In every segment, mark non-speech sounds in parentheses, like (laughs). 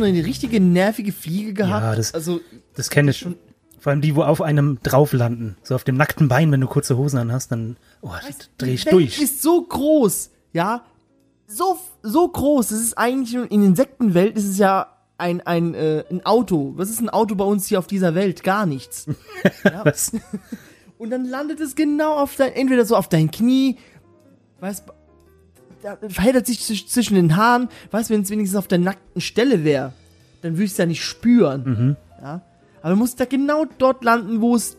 so eine richtige nervige Fliege gehabt? Ja, das- also Das kenne ich. Vor allem die, wo auf einem drauf landen. So auf dem nackten Bein, wenn du kurze Hosen an hast, dann oh, dreh ich die durch. ist so groß, ja, so so groß. Es ist eigentlich in Insektenwelt ist es ja ein ein äh, ein Auto. Was ist ein Auto bei uns hier auf dieser Welt? Gar nichts. (laughs) Was? (laughs) Und dann landet es genau auf dein, entweder so auf dein Knie, weißt, da verheddert sich zwisch- zwischen den Haaren, weißt, wenn es wenigstens auf der nackten Stelle wäre, dann würde ich es ja nicht spüren. Mhm. Ja? Aber muss da genau dort landen, wo es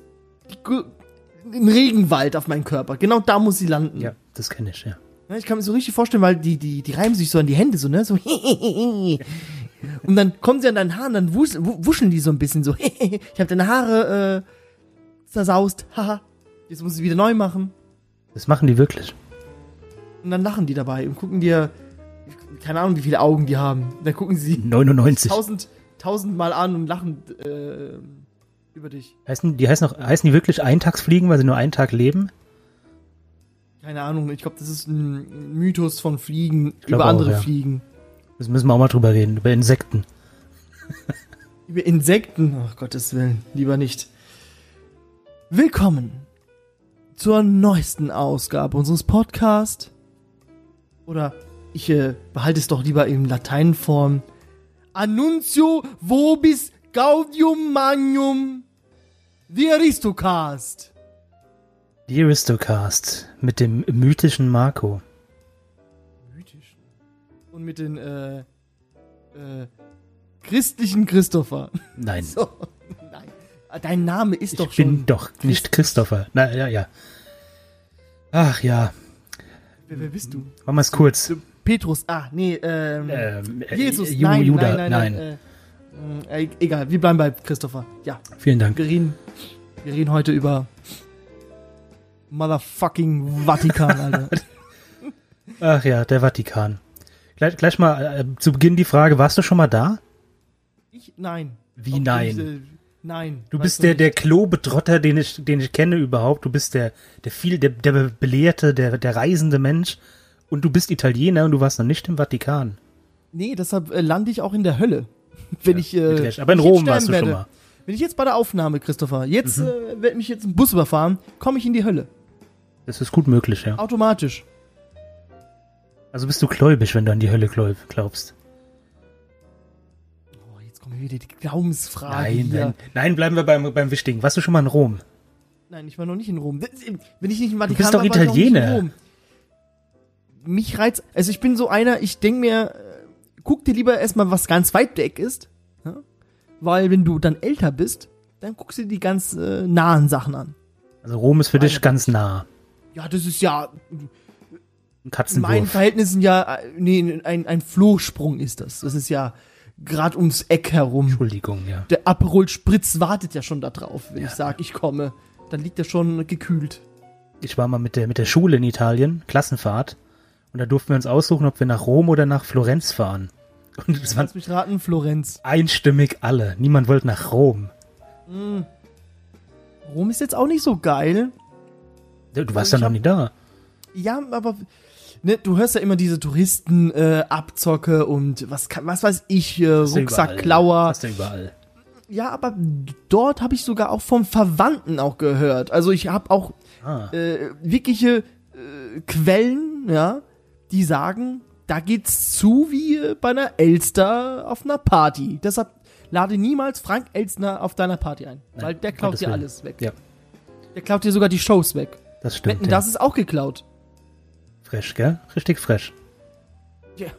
im Regenwald auf meinen Körper. Genau da muss sie landen. Ja, das kenne ich, ja. Ich kann mir so richtig vorstellen, weil die, die, die reiben sich so an die Hände, so, ne? So, (laughs) und dann kommen sie an deinen Haaren, dann wusch, wu- wuscheln die so ein bisschen so. (laughs) ich habe deine Haare äh, zersaust. Haha. Jetzt muss ich wieder neu machen. Das machen die wirklich. Und dann lachen die dabei und gucken dir, keine Ahnung, wie viele Augen die haben. Dann gucken sie 99. tausend, tausendmal an und lachen äh, über dich. Heißen, die heißen, auch, heißen die wirklich Eintagsfliegen, weil sie nur einen Tag leben? Keine Ahnung, ich glaube, das ist ein Mythos von Fliegen über auch, andere ja. Fliegen. Das müssen wir auch mal drüber reden, über Insekten. (laughs) Über Insekten, oh Gottes Willen, lieber nicht. Willkommen zur neuesten Ausgabe unseres Podcasts. Oder ich äh, behalte es doch lieber in Lateinform. Annuncio vobis gaudium magnum the Aristocast. Die Aristocast mit dem mythischen Marco. Mythisch. Und mit den äh, äh, christlichen Christopher. Nein, (laughs) So, nein. Dein Name ist ich doch bin schon. doch nicht Christopher. Na, ja, ja. Ach ja, Wer, wer bist du? wir es kurz. Petrus, ah, nee, ähm, Ähm, äh, Jesus, Ju- nein, Judah, nein, nein, nein. Äh, äh, egal, wir bleiben bei Christopher. Ja, Vielen Dank. wir reden, wir reden heute über Motherfucking Vatikan, Alter. (laughs) Ach ja, der Vatikan. Gleich, gleich mal äh, zu Beginn die Frage, warst du schon mal da? Ich, nein. Wie Ob nein? diese- nein. Du bist der, der Klobetrotter, den ich, den ich kenne überhaupt. Du bist der, der viel, der, der belehrte, der, der reisende Mensch. Und du bist Italiener und du warst noch nicht im Vatikan. Nee, deshalb äh, lande ich auch in der Hölle. (laughs) Wenn ich, äh. Aber in Rom warst du sterben schon werde. mal. Mhm. Wenn ich jetzt bei der Aufnahme, Christopher, jetzt äh, wird mich jetzt ein Bus überfahren, komme ich in die Hölle. Das ist gut möglich, ja. Automatisch. Also bist du gläubig, wenn du an die Hölle glaub, glaubst. Wieder die Glaubensfragen Nein, nein, nein, bleiben wir beim, beim Wichtigen. Warst du schon mal in Rom? Nein, ich war noch nicht in Rom. Wenn ich nicht im Vatikan bist doch war, Italiener. Rom. Mich reizt, also ich bin so einer, ich denk mir, äh, guck dir lieber erstmal, was ganz weit weg ist. Ja? Weil wenn du dann älter bist, dann guckst du dir die ganz äh, nahen Sachen an. Also Rom ist für dich ganz nah. Ja, das ist ja, Ein in meinen Katzenwurf. Verhältnissen ja, äh, nee, ein, ein Flohsprung ist das. Das ist ja gerade ums Eck herum. Entschuldigung, ja. Der Aperol Spritz wartet ja schon da drauf, wenn ich sag, ich komme. Dann liegt er schon gekühlt. Ich war mal mit der, mit der Schule in Italien, Klassenfahrt. Und da durften wir uns aussuchen, ob wir nach Rom oder nach Florenz fahren. (laughs) Und es waren mich raten, Florenz. einstimmig alle. Niemand wollte nach Rom. Rom ist jetzt auch nicht so geil. Du warst ja noch nie da. Ja, aber ne, du hörst ja immer diese Touristen äh, Abzocke und was kann, was weiß ich, äh, Rucksackklauer. Hast du überall. Ja, aber dort habe ich sogar auch vom Verwandten auch gehört. Also ich habe auch Ah, äh, wirkliche äh, Quellen, ja, die sagen, da geht's zu wie äh, bei einer Elster auf einer Party. Deshalb lade niemals Frank Elstner auf deiner Party ein, weil der klaut dir alles weg. Ja, Der klaut dir sogar die Shows weg. das stimmt. Wetten, Ja. das ist auch geklaut. Fresh, gell? Richtig fresh. Ja.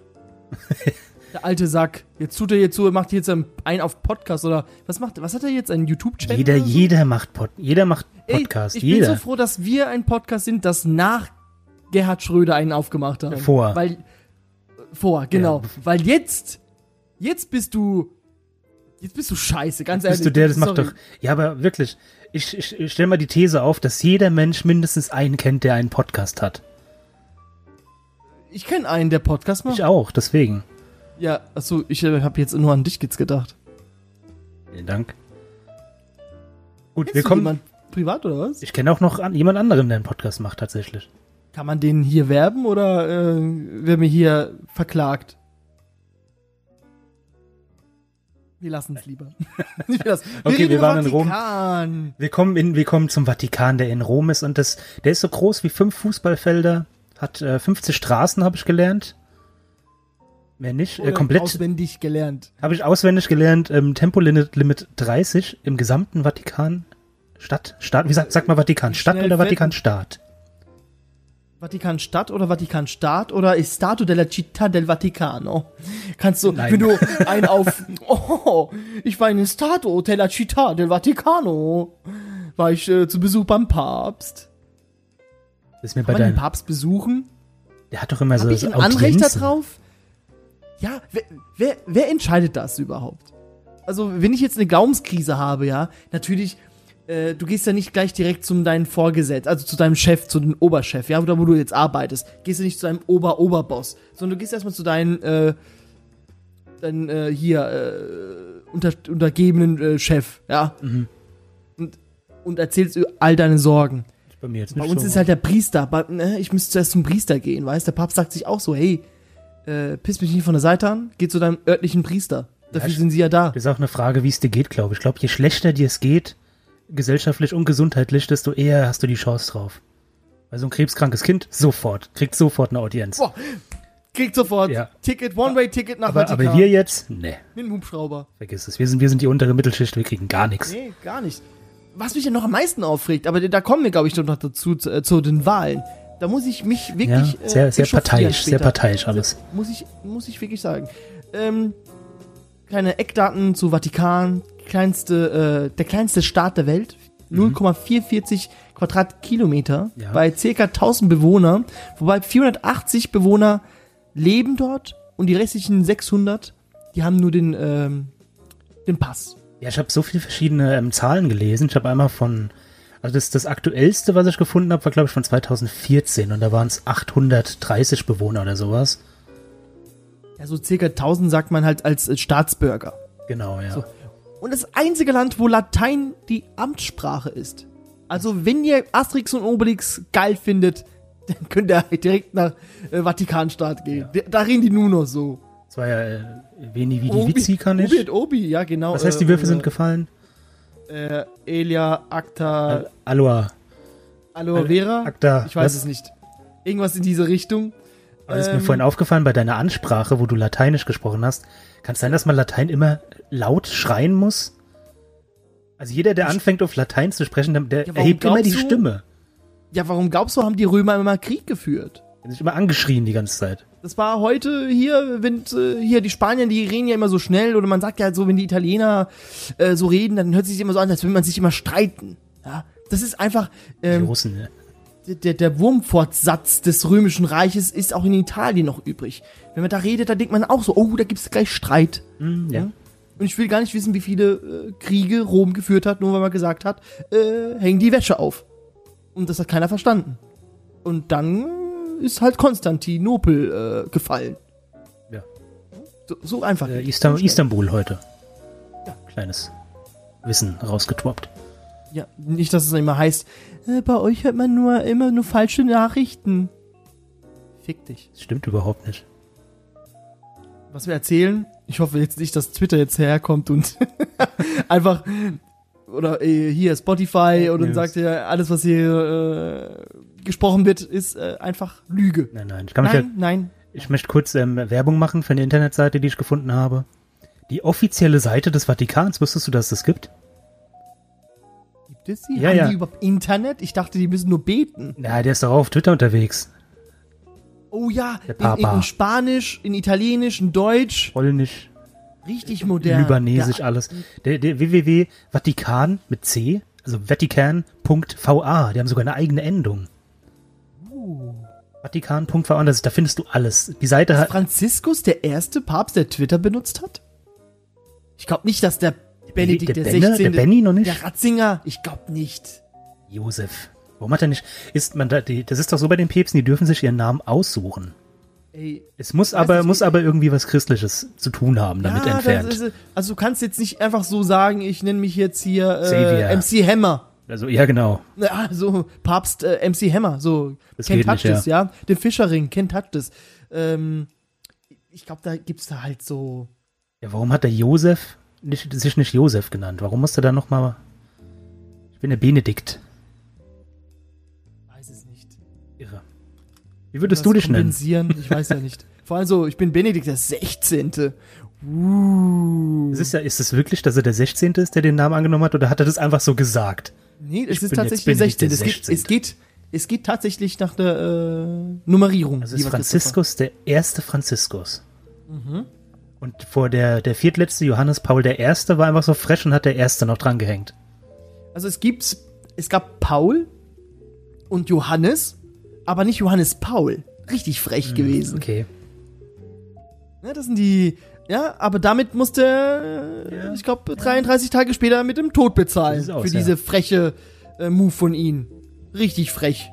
Der alte Sack. Jetzt tut er jetzt so, macht jetzt einen auf Podcast oder was macht was hat er jetzt? Einen YouTube-Channel? Jeder, so? jeder macht Pod, jeder macht Ey, Podcast. ich jeder. bin so froh, dass wir ein Podcast sind, das nach Gerhard Schröder einen aufgemacht hat. Vor. Weil, vor, genau. Ja. Weil jetzt, jetzt bist du, jetzt bist du scheiße, ganz ehrlich. Bist du der, das macht Sorry. doch. Ja, aber wirklich. Ich, ich, ich stelle mal die These auf, dass jeder Mensch mindestens einen kennt, der einen Podcast hat. Ich kenne einen, der Podcast macht. Ich auch, deswegen. Ja, achso, ich äh, habe jetzt nur an dich jetzt gedacht. Vielen Dank. Gut, Kennst wir kommen. jemand privat oder was? Ich kenne auch noch an, jemand anderen, der einen Podcast macht, tatsächlich. Kann man den hier werben oder äh, werden wir hier verklagt? Wir lassen es lieber. (laughs) wir (laughs) Okay, wir waren in Rom. Vatikan. Wir kommen, in, wir kommen zum Vatikan, der in Rom ist und das, der ist so groß wie fünf Fußballfelder, hat äh, 50 Straßen, habe ich gelernt. Mehr nicht. Äh, komplett Auswendig gelernt. habe ich auswendig gelernt. Ähm, Tempolimit Limit 30 im gesamten Vatikan. Stadt, Staat, wie sagt, sagt man Vatikan? Stadt oder Vatikanstaat? Vatikanstadt oder Vatikanstaat oder ist Stato della Città del Vaticano? Kannst du, Nein. wenn du einen auf, (laughs) oh, ich war in Stato della Città del Vaticano, war ich äh, zu Besuch beim Papst. Das ist mir Kann bei man den Papst besuchen? der hat doch immer so, Habe ich so ein Anrecht darauf? Ja, wer, wer, wer entscheidet das überhaupt? Also, wenn ich jetzt eine Glaubenskrise habe, ja, natürlich, äh, du gehst ja nicht gleich direkt zu deinem Vorgesetzten, also zu deinem Chef, zu dem Oberchef, ja, oder wo du jetzt arbeitest. Gehst du nicht zu deinem Ober-Oberboss, sondern du gehst erstmal zu deinem, äh, deinen, äh, hier, äh, unter, untergebenen äh, Chef, ja. Mhm. Und, und erzählst all deine Sorgen. Bei mir jetzt Bei nicht uns so. ist halt der Priester. Bei, ne, ich müsste zuerst zum Priester gehen, weißt Der Papst sagt sich auch so, hey, äh, piss mich nicht von der Seite an, geh zu deinem örtlichen Priester. Dafür Ja, sind sie ja da. Das ist auch eine Frage, wie es dir geht, glaube ich. Ich glaube, je schlechter dir es geht, gesellschaftlich und gesundheitlich, desto eher hast du die Chance drauf. Weil so ein krebskrankes Kind sofort, kriegt sofort eine Audienz. Boah, kriegt sofort Ja. Ticket, One-Way-Ticket nach aber, Vatikan. aber wir jetzt? Nee, Mit dem Hubschrauber. vergiss es. Wir sind, wir sind die untere Mittelschicht, wir kriegen gar nichts. Nee, gar nicht. Was mich ja noch am meisten aufregt, aber da kommen wir, glaube ich, noch dazu, zu, äh, zu den Wahlen. Da muss ich mich Ja, wirklich. sehr, äh, sehr echauffieren parteiisch, sehr parteiisch alles. Muss ich, muss ich wirklich sagen. Ähm, kleine Eckdaten zu Vatikan. Kleinste, äh, der kleinste Staat der Welt. 0,440 Quadratkilometer Mhm. Ja. bei circa 1000 Bewohner, wobei 480 Bewohner leben dort und die restlichen 600, die haben nur den, ähm, den Pass. Ja, ich habe so viele verschiedene ähm, Zahlen gelesen. Ich habe einmal von, also das, das aktuellste, was ich gefunden habe, war glaube ich von 2014 und da waren es 830 Bewohner oder sowas. Ja, so circa 1000 sagt man halt als äh, Staatsbürger. Genau, ja. So. Und das einzige Land, wo Latein die Amtssprache ist. Also, wenn ihr Asterix und Obelix geil findet, (laughs) dann könnt ihr direkt nach äh, Vatikanstaat gehen. Da- Da reden die nur noch so. Das war ja äh, Veni Vidi Vici kann Obi ich. und Obi, ja, genau. Was heißt, die Würfel äh, sind gefallen? Äh, Elia, Acta, Aloha. Aloe Vera? Acta. Ich weiß was? es nicht. Irgendwas in diese Richtung. Aber es ist mir Ähm, vorhin aufgefallen bei deiner Ansprache, wo du Lateinisch gesprochen hast. Kann es sein, dass man Latein immer laut schreien muss? Also jeder, der anfängt auf Latein zu sprechen, der- Ja, erhebt immer die du? Stimme. Ja, warum glaubst du, haben die Römer immer Krieg geführt? Der sich immer angeschrien die ganze Zeit. Das war heute hier, wenn äh, hier die Spanier, die reden ja immer so schnell oder man sagt ja so, wenn die Italiener äh, so reden, dann hört sich immer so an, als würde man sich immer streiten. Ja, das ist einfach Die ähm, Russen, ne? der, der Wurmfortsatz des römischen Reiches ist auch in Italien noch übrig. Wenn man da redet, da denkt man auch so, oh, da gibt's gleich Streit. Hm, ja. Und ich will gar nicht wissen, wie viele äh, Kriege Rom geführt hat, nur weil man gesagt hat, äh, hängen die Wäsche auf. Und das hat keiner verstanden. Und dann ist halt Konstantinopel äh, gefallen. Ja. So, so einfach. Äh, schnell. Istanbul heute. Ja. Kleines Wissen rausgetroppt. Ja, nicht, dass es immer heißt, äh, bei euch hört man nur immer nur falsche Nachrichten. Fick dich. Das stimmt überhaupt nicht. Was wir erzählen, ich hoffe jetzt nicht, dass Twitter jetzt herkommt und (laughs) einfach oder äh, hier Spotify und dann News. sagt er, alles, was hier äh, gesprochen wird, ist äh, einfach Lüge. Nein, nein. Ich, kann mich ja, Nein, nein. ich möchte kurz ähm, Werbung machen für eine Internetseite, die ich gefunden habe. Die offizielle Seite des Vatikans, wusstest du, dass es das gibt? Gibt es die? Ja, Haben ja. die überhaupt Internet? Ich dachte, die müssen nur beten. Ja, der ist doch auf Twitter unterwegs. Oh ja, Der in, in, Papa. in Spanisch, in Italienisch, in Deutsch. Polnisch, Richtig modern. Libanesisch, Ja, alles. Der, der www.vatikan mit C, also vatikan.va, die haben sogar eine eigene Endung. Uh. Da findest du alles. Die Seite Ist hat, Franziskus der erste Papst, der Twitter benutzt hat? Ich glaube nicht, dass der Benedikt der der, Benne, 16. der Benny noch nicht? Der Ratzinger, ich glaube nicht. Josef. Warum hat er nicht, ist man da, die, das ist doch so bei den Päpsten, die dürfen sich ihren Namen aussuchen. Ey, Es muss aber, nicht, muss aber irgendwie was Christliches zu tun haben, damit ja, entfernt. Ist, also du kannst jetzt nicht einfach so sagen, ich nenne mich jetzt hier äh, MC Hammer. Also, ja, genau. Ja, so Papst äh, MC Hammer, so Das Ken Touch This, ja. Den Fischerring, Ken Touch. Ähm, ich glaube, da gibt's da halt so. Ja, warum hat der Josef nicht, sich nicht Josef genannt? Warum musste da nochmal. Ich bin der Benedikt. Weiß es nicht. Irre. Wie würdest du dich nennen? kompensieren? Ich weiß ja nicht. (laughs) Vor allem so, ich bin Benedikt der 16. Uh. Ist es ja, ist es wirklich, dass er der 16. ist, der den Namen angenommen hat, oder hat er das einfach so gesagt? Nee, es Ich ist tatsächlich der Benedikt 16. der Es geht, 16.. es geht, es geht tatsächlich nach der äh, Nummerierung. Also ist Franziskus der erste Franziskus. Mhm. Und vor der, der viertletzte Johannes Paul I. war einfach so fresh und hat der erste noch dran gehängt. Also es gibt, es gab Paul und Johannes, aber nicht Johannes Paul. Richtig frech gewesen. Okay. Ja, das sind die, ja, aber damit musste er, äh, ich glaube, 33 Tage später mit dem Tod bezahlen. Aus, für ja. diese freche äh, Move von ihm. Richtig frech.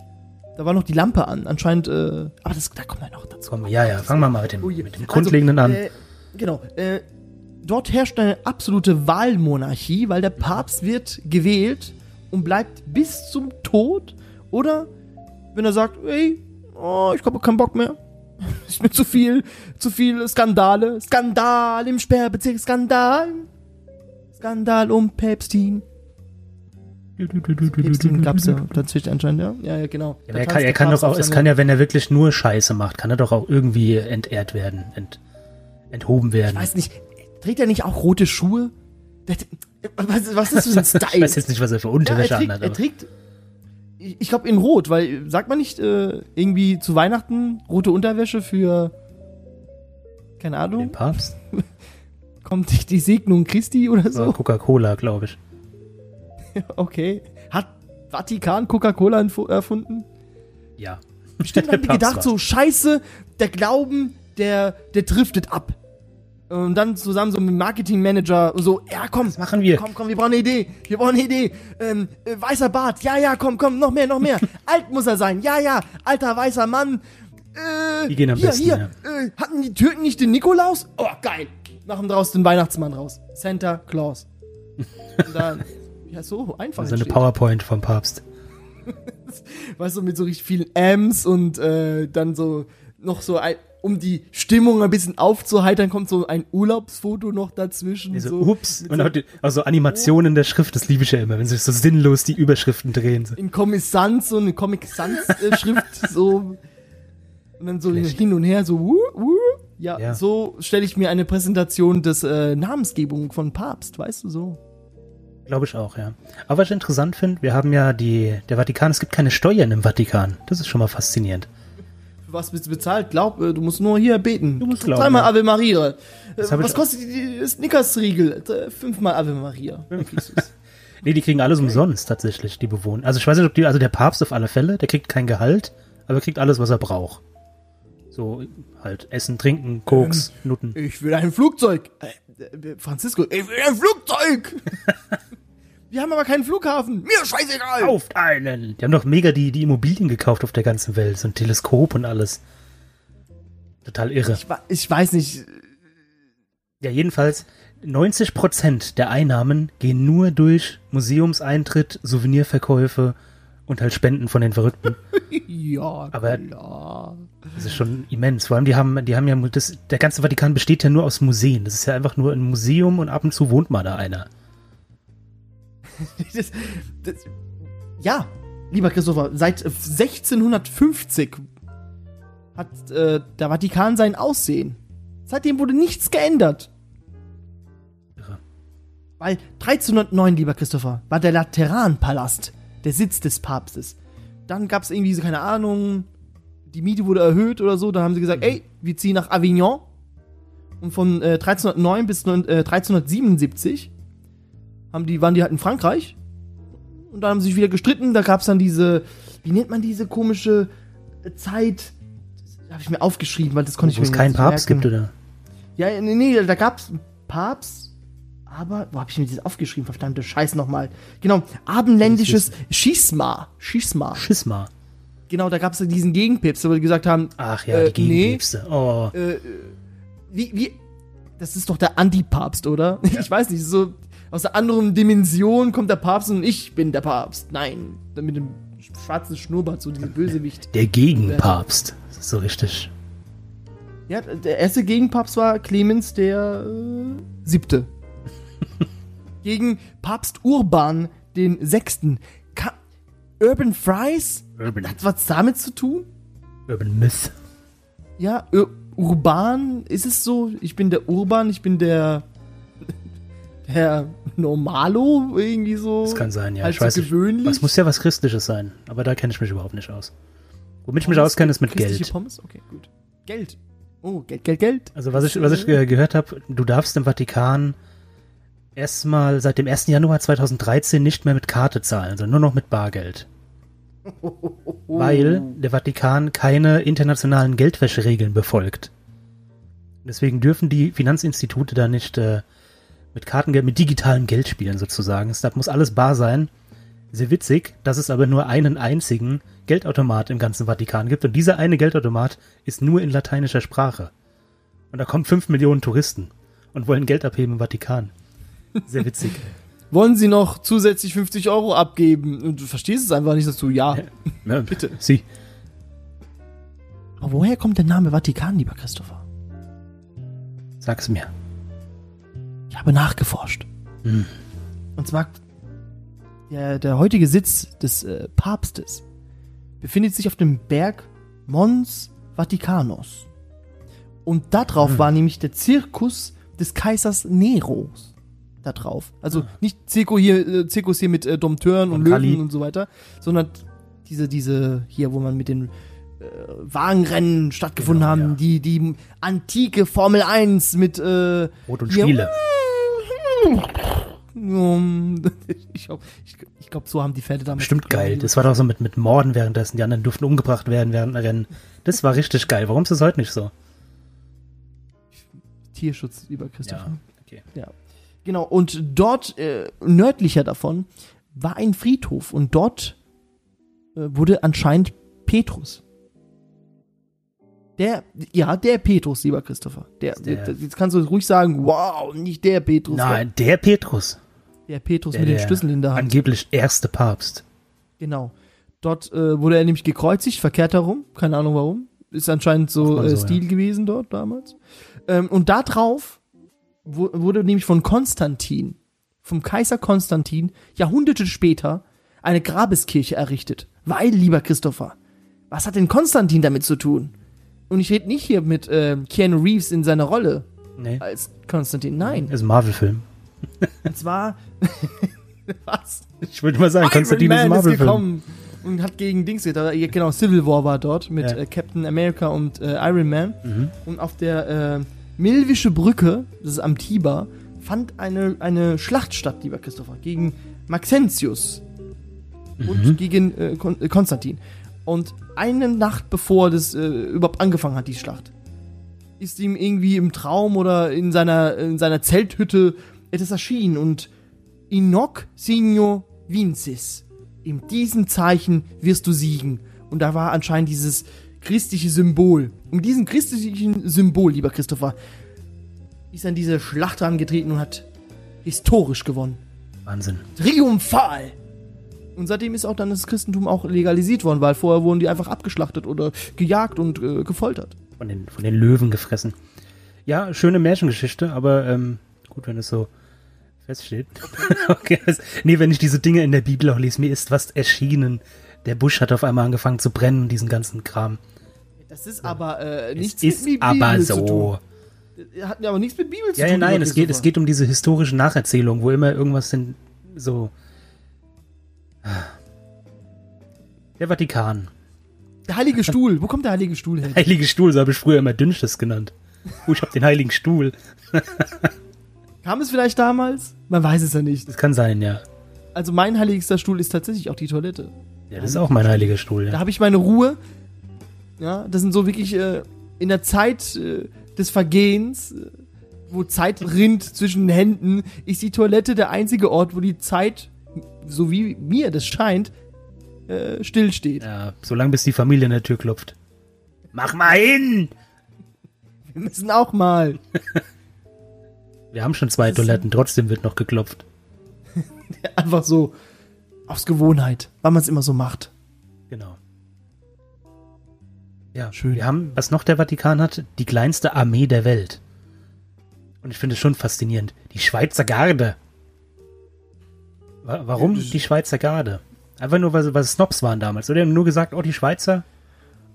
Da war noch die Lampe an. Anscheinend, äh, aber das, da kommen wir noch dazu. Komm, ja, ja, fangen wir mal mit dem, Oh mit dem Grundlegenden also, an. Äh, genau. Äh, dort herrscht eine absolute Wahlmonarchie, weil der Papst wird gewählt und bleibt bis zum Tod. Oder wenn er sagt, ey, oh, ich habe keinen Bock mehr. Ist mir zu viel, zu viel Skandale. Skandal im Sperrbezirk, Skandal. Skandal um Päpstin. Päpstin gab's ja dazwischen anscheinend, ja. Ja, ja, genau. Ja, aber er kann, er kann doch auch, es kann ja, wenn er wirklich nur Scheiße macht, kann er doch auch irgendwie entehrt werden, ent, enthoben werden. Ich weiß nicht, trägt er nicht auch rote Schuhe? Was, was ist das für ein (laughs) ich Style? weiß jetzt nicht, was er für ja, Unterwäsche er trägt, anhat. er trägt ich, ich glaube in Rot, weil sagt man nicht äh, irgendwie zu Weihnachten rote Unterwäsche für keine den Ahnung, Papst? (laughs) kommt die Segnung Christi oder so? Coca-Cola, glaube ich. (laughs) Okay. Hat Vatikan Coca-Cola erfunden? Ja. Bestimmt haben die gedacht so, scheiße, der Glauben, der, der driftet ab. Und dann zusammen so mit dem Marketingmanager so, ja komm, Was machen wir? Komm, komm, wir brauchen eine Idee. Wir brauchen eine Idee. Ähm, äh, weißer Bart. Ja, ja, komm, komm, noch mehr, noch mehr. (laughs) Alt muss er sein. Ja, ja, alter weißer Mann. Äh, Die gehen am hier, besten, hier. Äh, hatten die Türken nicht den Nikolaus? Oh, geil. Machen draus den Weihnachtsmann raus. Santa Claus. (laughs) Und dann, ja, so einfach. So eine entsteht. PowerPoint vom Papst. (laughs) Weißt du, mit so richtig vielen M's und äh, dann so noch so ein, um die Stimmung ein bisschen aufzuheitern, kommt so ein Urlaubsfoto noch dazwischen. Also, so ups. Und so also Animationen der Schrift, das liebe ich ja immer, wenn sich so sinnlos die Überschriften drehen. So. in Comic Sans, so eine Comic Sans äh, Schrift, (laughs) so und dann so Schlecht. hin und her, so wuh, wuh. Ja, Ja. so stelle ich mir eine Präsentation des äh, Namensgebung von Papst, weißt du so. Glaube ich auch, ja. Aber was ich interessant finde, wir haben ja die, der Vatikan, es gibt keine Steuern im Vatikan. Das ist schon mal faszinierend. Was bist du bezahlt? Glaub, äh, du musst nur hier beten. Du musst glauben, Dreimal. Ave Maria. Was kostet die, Snickers-Riegel? Fünfmal Ave Maria. Nee, die kriegen alles umsonst tatsächlich, die Bewohner. Also ich weiß nicht, ob die, also der Papst auf alle Fälle, der kriegt kein Gehalt, aber er kriegt alles, was er braucht. So halt Essen, Trinken, Koks, Nutten. Ich will ein Flugzeug. Äh, äh, Francisco, ich will ein Flugzeug. (laughs) Wir haben aber keinen Flughafen. Mir scheißegal. Kauft einen! Die haben doch mega die, die Immobilien gekauft auf der ganzen Welt, so ein Teleskop und alles. Total irre. Ich, ich weiß nicht. Ja, jedenfalls 90% der Einnahmen gehen nur durch Museumseintritt, Souvenirverkäufe und halt Spenden von den Verrückten. (laughs) Ja, Aber- klar. Das ist schon immens. Vor allem, die haben, die haben ja, das, der ganze Vatikan besteht ja nur aus Museen. Das ist ja einfach nur ein Museum und ab und zu wohnt mal da einer. (laughs) Das, das, ja, lieber Christopher, seit 1650 hat äh, der Vatikan sein Aussehen. Seitdem wurde nichts geändert. Irre. Weil 1309, lieber Christopher, war der Lateranpalast der Sitz des Papstes. Dann gab es irgendwie so, keine Ahnung, die Miete wurde erhöht oder so. Dann haben sie gesagt, ey, wir ziehen nach Avignon. Und von äh, 1309 bis äh, 1377 haben die, waren die halt in Frankreich. Und dann haben sie sich wieder gestritten. Da gab es dann diese, wie nennt man diese komische äh, Zeit? Das habe ich mir aufgeschrieben, weil das konnte ich Wo es mir keinen nicht Papst merken. gibt, oder? Ja, nee, nee, da gab's einen Papst, aber, wo hab ich mir das aufgeschrieben, verdammte Scheiß nochmal. Genau, abendländisches Schisma. Schisma. Schisma. Genau, da gab's ja diesen Gegenpips, wo die gesagt haben, Ach ja, Äh, die Gegenpäpste. Oh. wie, wie, das ist doch der Antipapst, oder? (laughs) Ich weiß nicht, so aus einer anderen Dimension kommt der Papst und ich bin der Papst. Nein, mit dem schwarzen Schnurrbart, so dieser Bösewicht. Der Gegenpapst. Ist so richtig. Ja, der erste Gegenpapst war Clemens der äh, siebte. (laughs) gegen Papst Urban den Sechsten. Ka Urban Fries? Urban, Hat was damit zu tun? Urban Myth. Ja, Ur Urban, ist es so? Ich bin der Urban, ich bin der der Normalo, irgendwie so. Das kann sein, ja. Halt ich weiß so nicht. gewöhnlich. Das muss ja was Christliches sein. Aber da kenne ich mich überhaupt nicht aus. Womit ich mich auskenne, ist mit Christliche Geld. Pommes? Okay, gut. Geld. Oh, Geld, Geld, Geld. Also was ich, was ich äh, gehört habe, du darfst im Vatikan erstmal seit dem 1. Januar 2013 nicht mehr mit Karte zahlen, sondern nur noch mit Bargeld. (laughs) Weil der Vatikan keine internationalen Geldwäscheregeln befolgt. Deswegen dürfen die Finanzinstitute da nicht äh, mit Kartengeld, mit digitalem Geld spielen sozusagen. Das muss alles bar sein. Sehr witzig, dass es aber nur einen einzigen Geldautomat im ganzen Vatikan gibt. Und dieser eine Geldautomat ist nur in lateinischer Sprache. Und da kommen fünf Millionen Touristen und wollen Geld abheben im Vatikan. Sehr witzig. (laughs) Wollen Sie noch zusätzlich 50 Euro abgeben? Und du verstehst es einfach nicht, dass du ja. (laughs) ja, Bitte. Sie. Aber woher kommt der Name Vatikan, lieber Christopher? Sag's mir. Ich habe nachgeforscht. Hm. Und zwar der, der heutige Sitz des äh, Papstes befindet sich auf dem Berg Mons Vaticanos. Und da drauf Hm. war nämlich der Zirkus des Kaisers Neros. Da drauf. Also nicht Zirkus hier, äh, Zirkus hier mit äh, Dompteuren und Und Kali. Löwen und so weiter, sondern diese, diese hier, wo man mit den Wagenrennen stattgefunden Genau, haben, ja. die, die antike Formel 1 mit äh, Rot und Spiele. (laughs) ich glaube, glaub, so haben die Pferde damals. Bestimmt geil. Das war doch so mit, mit Morden währenddessen. Die anderen durften umgebracht werden während dem Rennen. Das war richtig geil. Warum ist das heute nicht so? Tierschutz, lieber Christopher. okay. Genau, und dort, äh, nördlicher davon, war ein Friedhof und dort äh, wurde anscheinend Petrus. Der, ja, der Petrus, lieber Christopher. Der, Der- der, jetzt kannst du ruhig sagen, wow, nicht der Petrus. Nein, der Petrus. Der Petrus Der, mit den der Schlüsseln in der Hand. Angeblich erste Papst. Genau. Dort äh, wurde er nämlich gekreuzigt, verkehrt herum. Keine Ahnung warum. Ist anscheinend so, äh, so, Stil gewesen dort damals. Ähm, und da drauf wu- wurde nämlich von Konstantin, vom Kaiser Konstantin, Jahrhunderte später, eine Grabeskirche errichtet. Weil, lieber Christopher, was hat denn Konstantin damit zu tun? Und ich rede nicht hier mit äh, Keanu Reeves in seiner Rolle Nee. als Konstantin. Nein. Ist ein Marvel-Film. Und zwar. (laughs) was? Ich würde mal sagen, Konstantin ist ein Marvel-Film. gekommen und hat gegen Dings getan. Ja, Genau, Civil War war dort mit Ja. äh, Captain America und äh, Iron Man. Mhm. Und auf der äh, Milwische Brücke, das ist am Tiber, fand eine, eine Schlacht statt, lieber Christopher, gegen Maxentius und Mhm. gegen äh, äh, Konstantin. Und eine Nacht bevor das äh, überhaupt angefangen hat, die Schlacht, ist ihm irgendwie im Traum oder in seiner, in seiner Zelthütte etwas erschienen und Inoc Signo Vincis. In diesem Zeichen wirst du siegen. Und da war anscheinend dieses christliche Symbol. Und diesem christlichen Symbol, lieber Christopher, ist an diese Schlacht angetreten und hat historisch gewonnen. Wahnsinn. Triumphal! Und seitdem ist auch dann das Christentum auch legalisiert worden, weil vorher wurden die einfach abgeschlachtet oder gejagt und äh, gefoltert. Von den, von den Löwen gefressen. Ja, schöne Märchengeschichte, aber ähm, gut, wenn es so feststeht. (laughs) okay, also, nee, wenn ich diese Dinge in der Bibel auch lese, mir ist was erschienen. Der Busch hat auf einmal angefangen zu brennen und diesen ganzen Kram. Das ist aber äh, Es nichts ist mit aber Bibel zu tun. so. Hat aber nichts mit Bibel zu Ja, ja, tun. nein, lieber es geht, es geht um diese historische Nacherzählung, wo immer irgendwas denn so. Der Vatikan. Der Heilige Stuhl. Wo kommt der Heilige Stuhl (laughs) her? Heilige Stuhl, so habe ich früher immer Dünnstes genannt. Oh, ich habe den Heiligen Stuhl. (laughs) Kam es vielleicht damals? Man weiß es ja nicht. Das kann sein, ja. Also mein heiligster Stuhl ist tatsächlich auch die Toilette. Ja, das ist auch mein heiliger Stuhl, Da ja. habe ich meine Ruhe. Ja, das sind so wirklich äh, in der Zeit äh, des Vergehens, äh, wo Zeit rinnt zwischen den Händen, ist die Toilette der einzige Ort, wo die Zeit, so wie mir das scheint, äh, stillsteht. Ja, solange bis die Familie an der Tür klopft. Mach mal hin! Wir müssen auch mal. (laughs) Wir haben schon zwei Toiletten, trotzdem wird noch geklopft. (laughs) Einfach so aus Gewohnheit, weil man es immer so macht. Genau. Ja, Schön. Wir haben, was noch der Vatikan hat, die kleinste Armee der Welt. Und ich finde es schon faszinierend. Die Schweizer Garde. Wa- Warum Ja, das- die Schweizer Garde? Einfach nur, weil sie, weil Snobs waren damals. Oder die haben nur gesagt, oh, die Schweizer.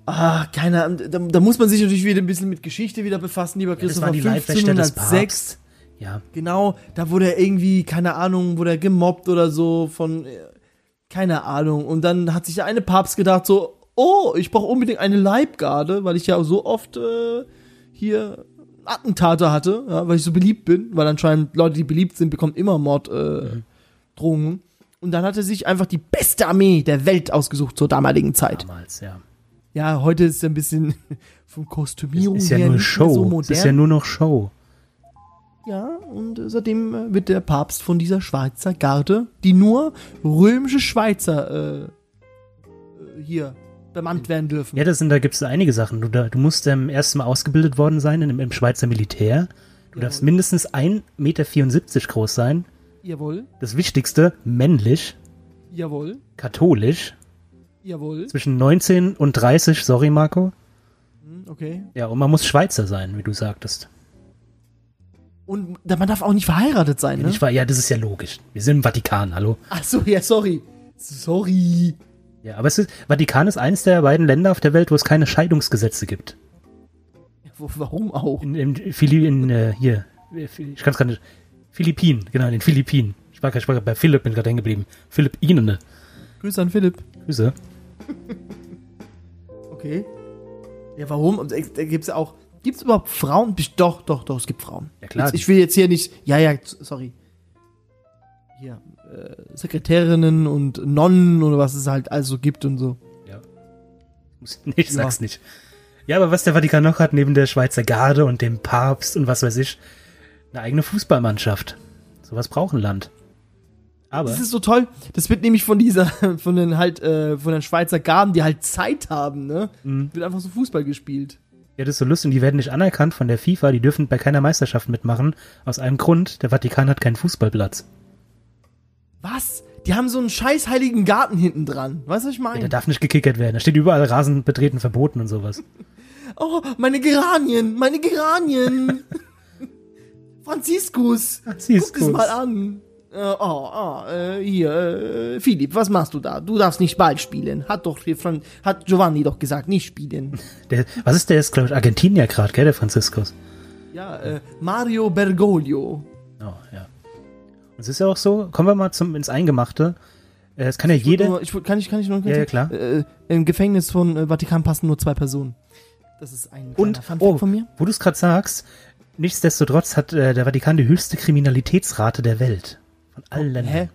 Ah, keine Ahnung. Da, da muss man sich natürlich wieder ein bisschen mit Geschichte wieder befassen, lieber das Christopher. waren die Leibwächter des Papstes. Ja, Genau, da wurde er irgendwie, keine Ahnung, wurde er gemobbt oder so von, äh, keine Ahnung. Und dann hat sich der eine Papst gedacht so, oh, ich brauche unbedingt eine Leibgarde, weil ich ja so oft äh, hier Attentate hatte, ja, weil ich so beliebt bin, weil anscheinend Leute, die beliebt sind, bekommen immer Morddrohungen. Äh, Drohungen. Und dann hat er sich einfach die beste Armee der Welt ausgesucht zur damaligen Zeit. damals, ja. Ja, heute ist es ein bisschen (laughs) vom Kostümierung Ist ja her nur Show. so es modern. ist ja nur noch Show. Ja, und seitdem äh, wird der Papst von dieser Schweizer Garde, die nur römische Schweizer äh, äh, hier bemannt werden dürfen. Ja, das sind, da gibt es einige Sachen. Du, da, du musst ähm, erst mal ausgebildet worden sein im, im Schweizer Militär. Du darfst Jawohl. mindestens 1,74 Meter groß sein. Jawohl, Das Wichtigste, männlich, jawohl, katholisch, jawohl. zwischen 19 und 30, sorry Marco. Hm, Okay. Ja, und man muss Schweizer sein, wie du sagtest. Und man darf auch nicht verheiratet sein, ne? Ich war, ja, das ist ja logisch. Wir sind im Vatikan, hallo. Ach so, ja, sorry. Sorry. Ja, aber es ist, Vatikan ist eines der beiden Länder auf der Welt, wo es keine Scheidungsgesetze gibt. Ja, wo, warum auch? In, in, Philly, in äh, hier, ich kann es gerade nicht, Philippinen, genau, in den Philippinen. Ich war, ich war bei Philipp, bin gerade hängen geblieben. Philippinen. Grüße an Philipp. Grüße. (laughs) Okay. Ja, warum? Und, Da gibt's ja auch. Gibt's überhaupt Frauen? Doch, doch, doch, es gibt Frauen. Ja, klar. Jetzt, ich will jetzt hier nicht. Ja, ja, sorry. Hier, äh, Sekretärinnen und Nonnen oder was es halt also gibt und so. Ja. Ich sag's nicht. Ja, aber was der Vatikan noch hat, neben der Schweizer Garde und dem Papst und was weiß ich, eine eigene Fußballmannschaft. Sowas braucht ein Land. Aber, Das ist so toll. Das wird nämlich von dieser, (laughs) von den halt, äh, von den Schweizer Garden, die halt Zeit haben, ne? Mhm. Wird einfach so Fußball gespielt. ja, das ist so lustig, die werden nicht anerkannt von der FIFA, die dürfen bei keiner Meisterschaft mitmachen. Aus einem Grund, der Vatikan hat keinen Fußballplatz. Was? Die haben so einen scheiß heiligen Garten hinten dran. Weißt du, was ich Ja, meine? der darf nicht gekickert werden. Da steht überall Rasen betreten verboten und sowas. oh, meine Geranien, meine Geranien. (laughs) Franziskus. Franziskus. Guck es mal an. Äh, oh, oh, äh, hier, äh, Philipp, was machst du da? Du darfst nicht Ball spielen. Hat doch hier Fran hat Giovanni doch gesagt, nicht spielen. (laughs) Der, was ist der jetzt, glaube ich, Argentinier gerade, gell, der Franziskus? Ja, äh, Mario Bergoglio. Oh, ja. Und es ist ja auch so, kommen wir mal zum, ins Eingemachte. Äh, Es kann ja Ich jeder, Nur, ich, kann ich, kann ich noch Ja, ja, klar. Äh, Im Gefängnis von äh, Vatikan passen nur zwei Personen. Das ist ein Und, oh, von mir. wo du es gerade sagst, nichtsdestotrotz hat äh, der Vatikan die höchste Kriminalitätsrate der Welt. Von allen Ländern. Hä?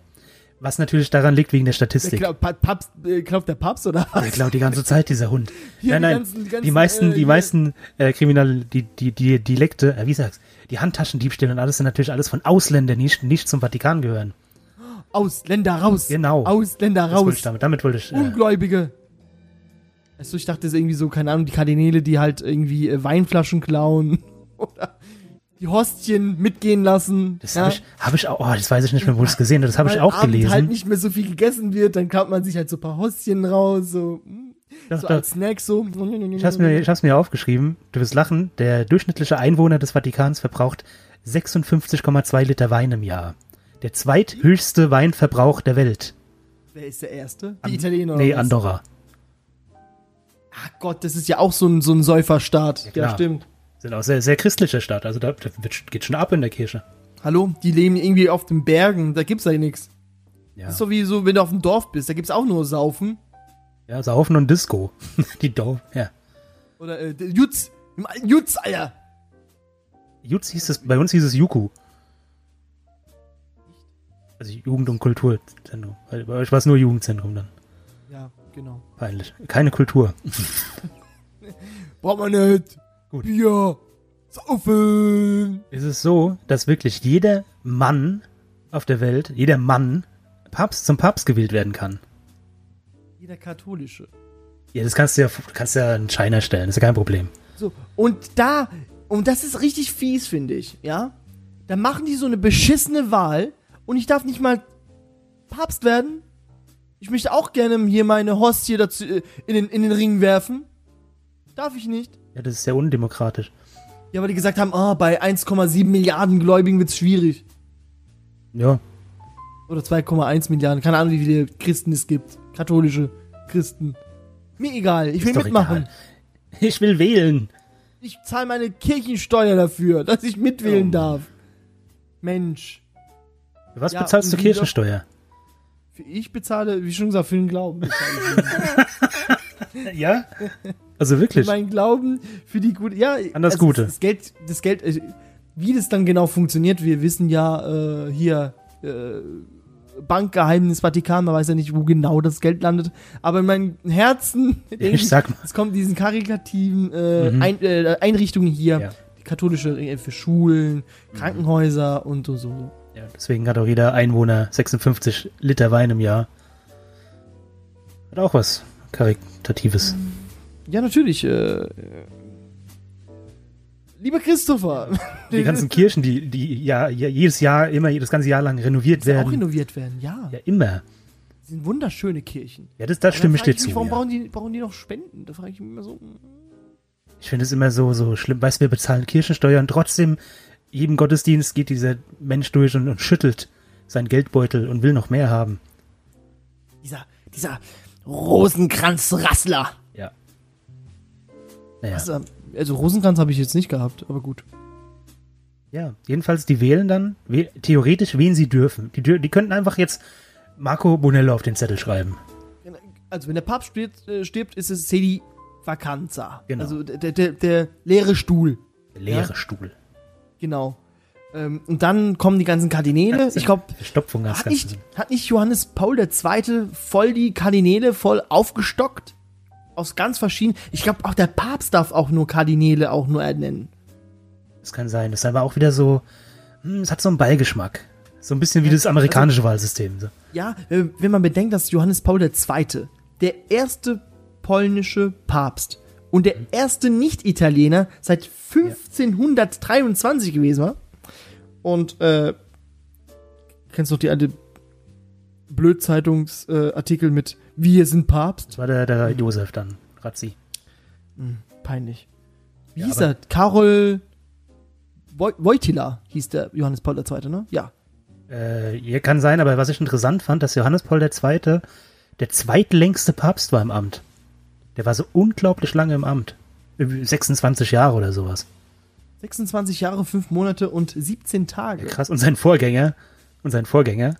Was natürlich daran liegt wegen der Statistik. glaub, Pa- Papst, äh, glaubt der Papst oder was? Der klaut die ganze Zeit, dieser Hund. (laughs) Hier nein, die nein, ganzen- die ganzen, die meisten, äh, die meisten äh, Kriminal, die, die, die Dialekte, äh, wie sag's, die Handtaschendiebstähle und alles sind natürlich alles von Ausländern, die nicht, nicht zum Vatikan gehören. Ausländer raus. Genau. Ausländer Das wollte raus. ich damit, damit wollte ich, äh, Ungläubige. Also ich dachte, das ist irgendwie so, keine Ahnung, die Kardinäle, die halt irgendwie äh, Weinflaschen klauen (laughs) oder die Hostien mitgehen lassen. das ja, habe ich, hab ich auch, oh, das weiß ich nicht mehr, wo ich es gesehen habe, das habe ich auch Abend gelesen. halt nicht mehr so viel gegessen wird, dann klaut man sich halt so ein paar Hostien raus, so, mm, Doch, so doch. als Snack so. Ich hab's mir, ich hab's mir aufgeschrieben. Du wirst lachen. Der durchschnittliche Einwohner des Vatikans verbraucht 56,2 Liter Wein im Jahr. Der zweithöchste Weinverbrauch der Welt. Wer ist der Erste? Die Italiener. Nee? Andorra. Ach Gott, das ist ja auch so ein, so ein Säuferstaat. Ja, klar. stimmt. Sind auch sehr, sehr christlicher Staat. Also da, da geht schon ab in der Kirche. Hallo? Die leben irgendwie auf den Bergen, da gibt's ja nichts. Ja, Das ist so wie so, wenn du auf dem Dorf bist, da gibt's auch nur Saufen. ja Saufen und Disco. (laughs) Die Dorf, ja. Oder äh, Jutz. Im alten Jutz, Alter. Jutz hieß es, bei uns hieß es Juku. Also Jugend- und Kulturzentrum. Bei bei euch war es nur Jugendzentrum dann. Ja, genau. Peinlich. Keine Kultur. (laughs) Braucht man nicht. Gut. Bier. Saufen. Es ist so, dass wirklich jeder Mann auf der Welt, jeder Mann, Papst zum Papst gewählt werden kann. Jeder Katholische. Ja, das kannst du ja, kannst ja in China stellen, das ist ja kein Problem. So, und da, und das ist richtig fies, finde ich, ja? Da machen die so eine beschissene Wahl und ich darf nicht mal Papst werden. Ich möchte auch gerne hier meine Hostie dazu, äh, in, den, in den Ring werfen. Darf ich nicht. Ja, das ist sehr undemokratisch. Ja, weil die gesagt haben, ah, bei 1,7 Milliarden Gläubigen wird's schwierig. Ja. Oder 2,1 Milliarden. Keine Ahnung, wie viele Christen es gibt. Katholische Christen. Mir egal. Ich will doch mitmachen. egal. Ich will wählen. Ich zahle meine Kirchensteuer dafür, (laughs) dass ich mitwählen Oh. darf. Mensch. Für was Ja, bezahlst du doch- Kirchensteuer? Für- Ich bezahle, wie schon gesagt, für den Glauben. (laughs) Ja? (laughs) Also für wirklich? meinen Glauben, für die gute. Ja, An das also Gute. Das Geld, das Geld, äh, wie das dann genau funktioniert, wir wissen ja äh, hier. Äh, Bankgeheimnis Vatikan, man weiß ja nicht, wo genau das Geld landet, aber in meinem Herzen, (laughs) denke Ich sag mal. es kommt diesen karikativen äh, Mhm. Ein, äh, Einrichtungen hier, Ja. die katholische äh, für Schulen, Krankenhäuser und so. so. Ja, deswegen hat auch jeder Einwohner 56 Liter Wein im Jahr. Hat auch was Karitatives. Ja, natürlich. Äh, äh, lieber Christopher, Die (laughs) ganzen Kirchen, die, die ja, ja jedes Jahr, immer das ganze Jahr lang renoviert die auch werden. renoviert werden, ja. Ja, immer. Das sind wunderschöne Kirchen. Ja, das, das stimme ich dir zu. Warum Ja. brauchen, die, brauchen die noch Spenden? Da frage ich mich immer so. hm. Ich finde es immer so, so schlimm. Weißt du, wir bezahlen Kirchensteuer und trotzdem, jedem Gottesdienst geht dieser Mensch durch und, und schüttelt seinen Geldbeutel und will noch mehr haben. Dieser, dieser Rosenkranz-Rassler. Ja. Naja. Ähm, Also Rosenkranz habe ich jetzt nicht gehabt, aber gut. Ja, jedenfalls, die wählen dann we theoretisch, wen sie dürfen. Die, die könnten einfach jetzt Marco Bonello auf den Zettel schreiben. Also wenn der Papst stirbt, äh, stirbt ist es Sedi Vacanza. Genau. Also der, der, der, leere Stuhl. Der leere Ja. Stuhl. Genau. Ähm, und dann kommen die ganzen Kardinäle. (laughs) Ich glaube, hat nicht, hat nicht Johannes Paul II. voll die Kardinäle voll aufgestockt? Aus ganz verschiedenen. Ich glaube, auch der Papst darf auch nur Kardinäle auch nur ernennen. Das kann sein. Das ist aber auch wieder so, hm, es hat so einen Beigeschmack. So ein bisschen wie das amerikanische Wahlsystem. So. Ja, äh, wenn man bedenkt, dass Johannes Paul II. der erste polnische Papst und der erste Nicht-Italiener seit 1523 gewesen war. Und äh, kennst du noch die alte Blödzeitungsartikel Artikel mit Wir sind Papst? Das war der, der Josef dann, Razzi. Peinlich. Wie Ja, hieß er? Karol Woj- Wojtyla hieß der Johannes Paul II., ne? Ja. Äh, hier kann sein, aber was ich interessant fand, dass Johannes Paul II. der zweitlängste Papst war im Amt. Der war so unglaublich lange im Amt. Irgendwie 26 Jahre oder sowas. 26 Jahre, 5 Monate und 17 Tage. Krass. Und sein Vorgänger, und sein Vorgänger,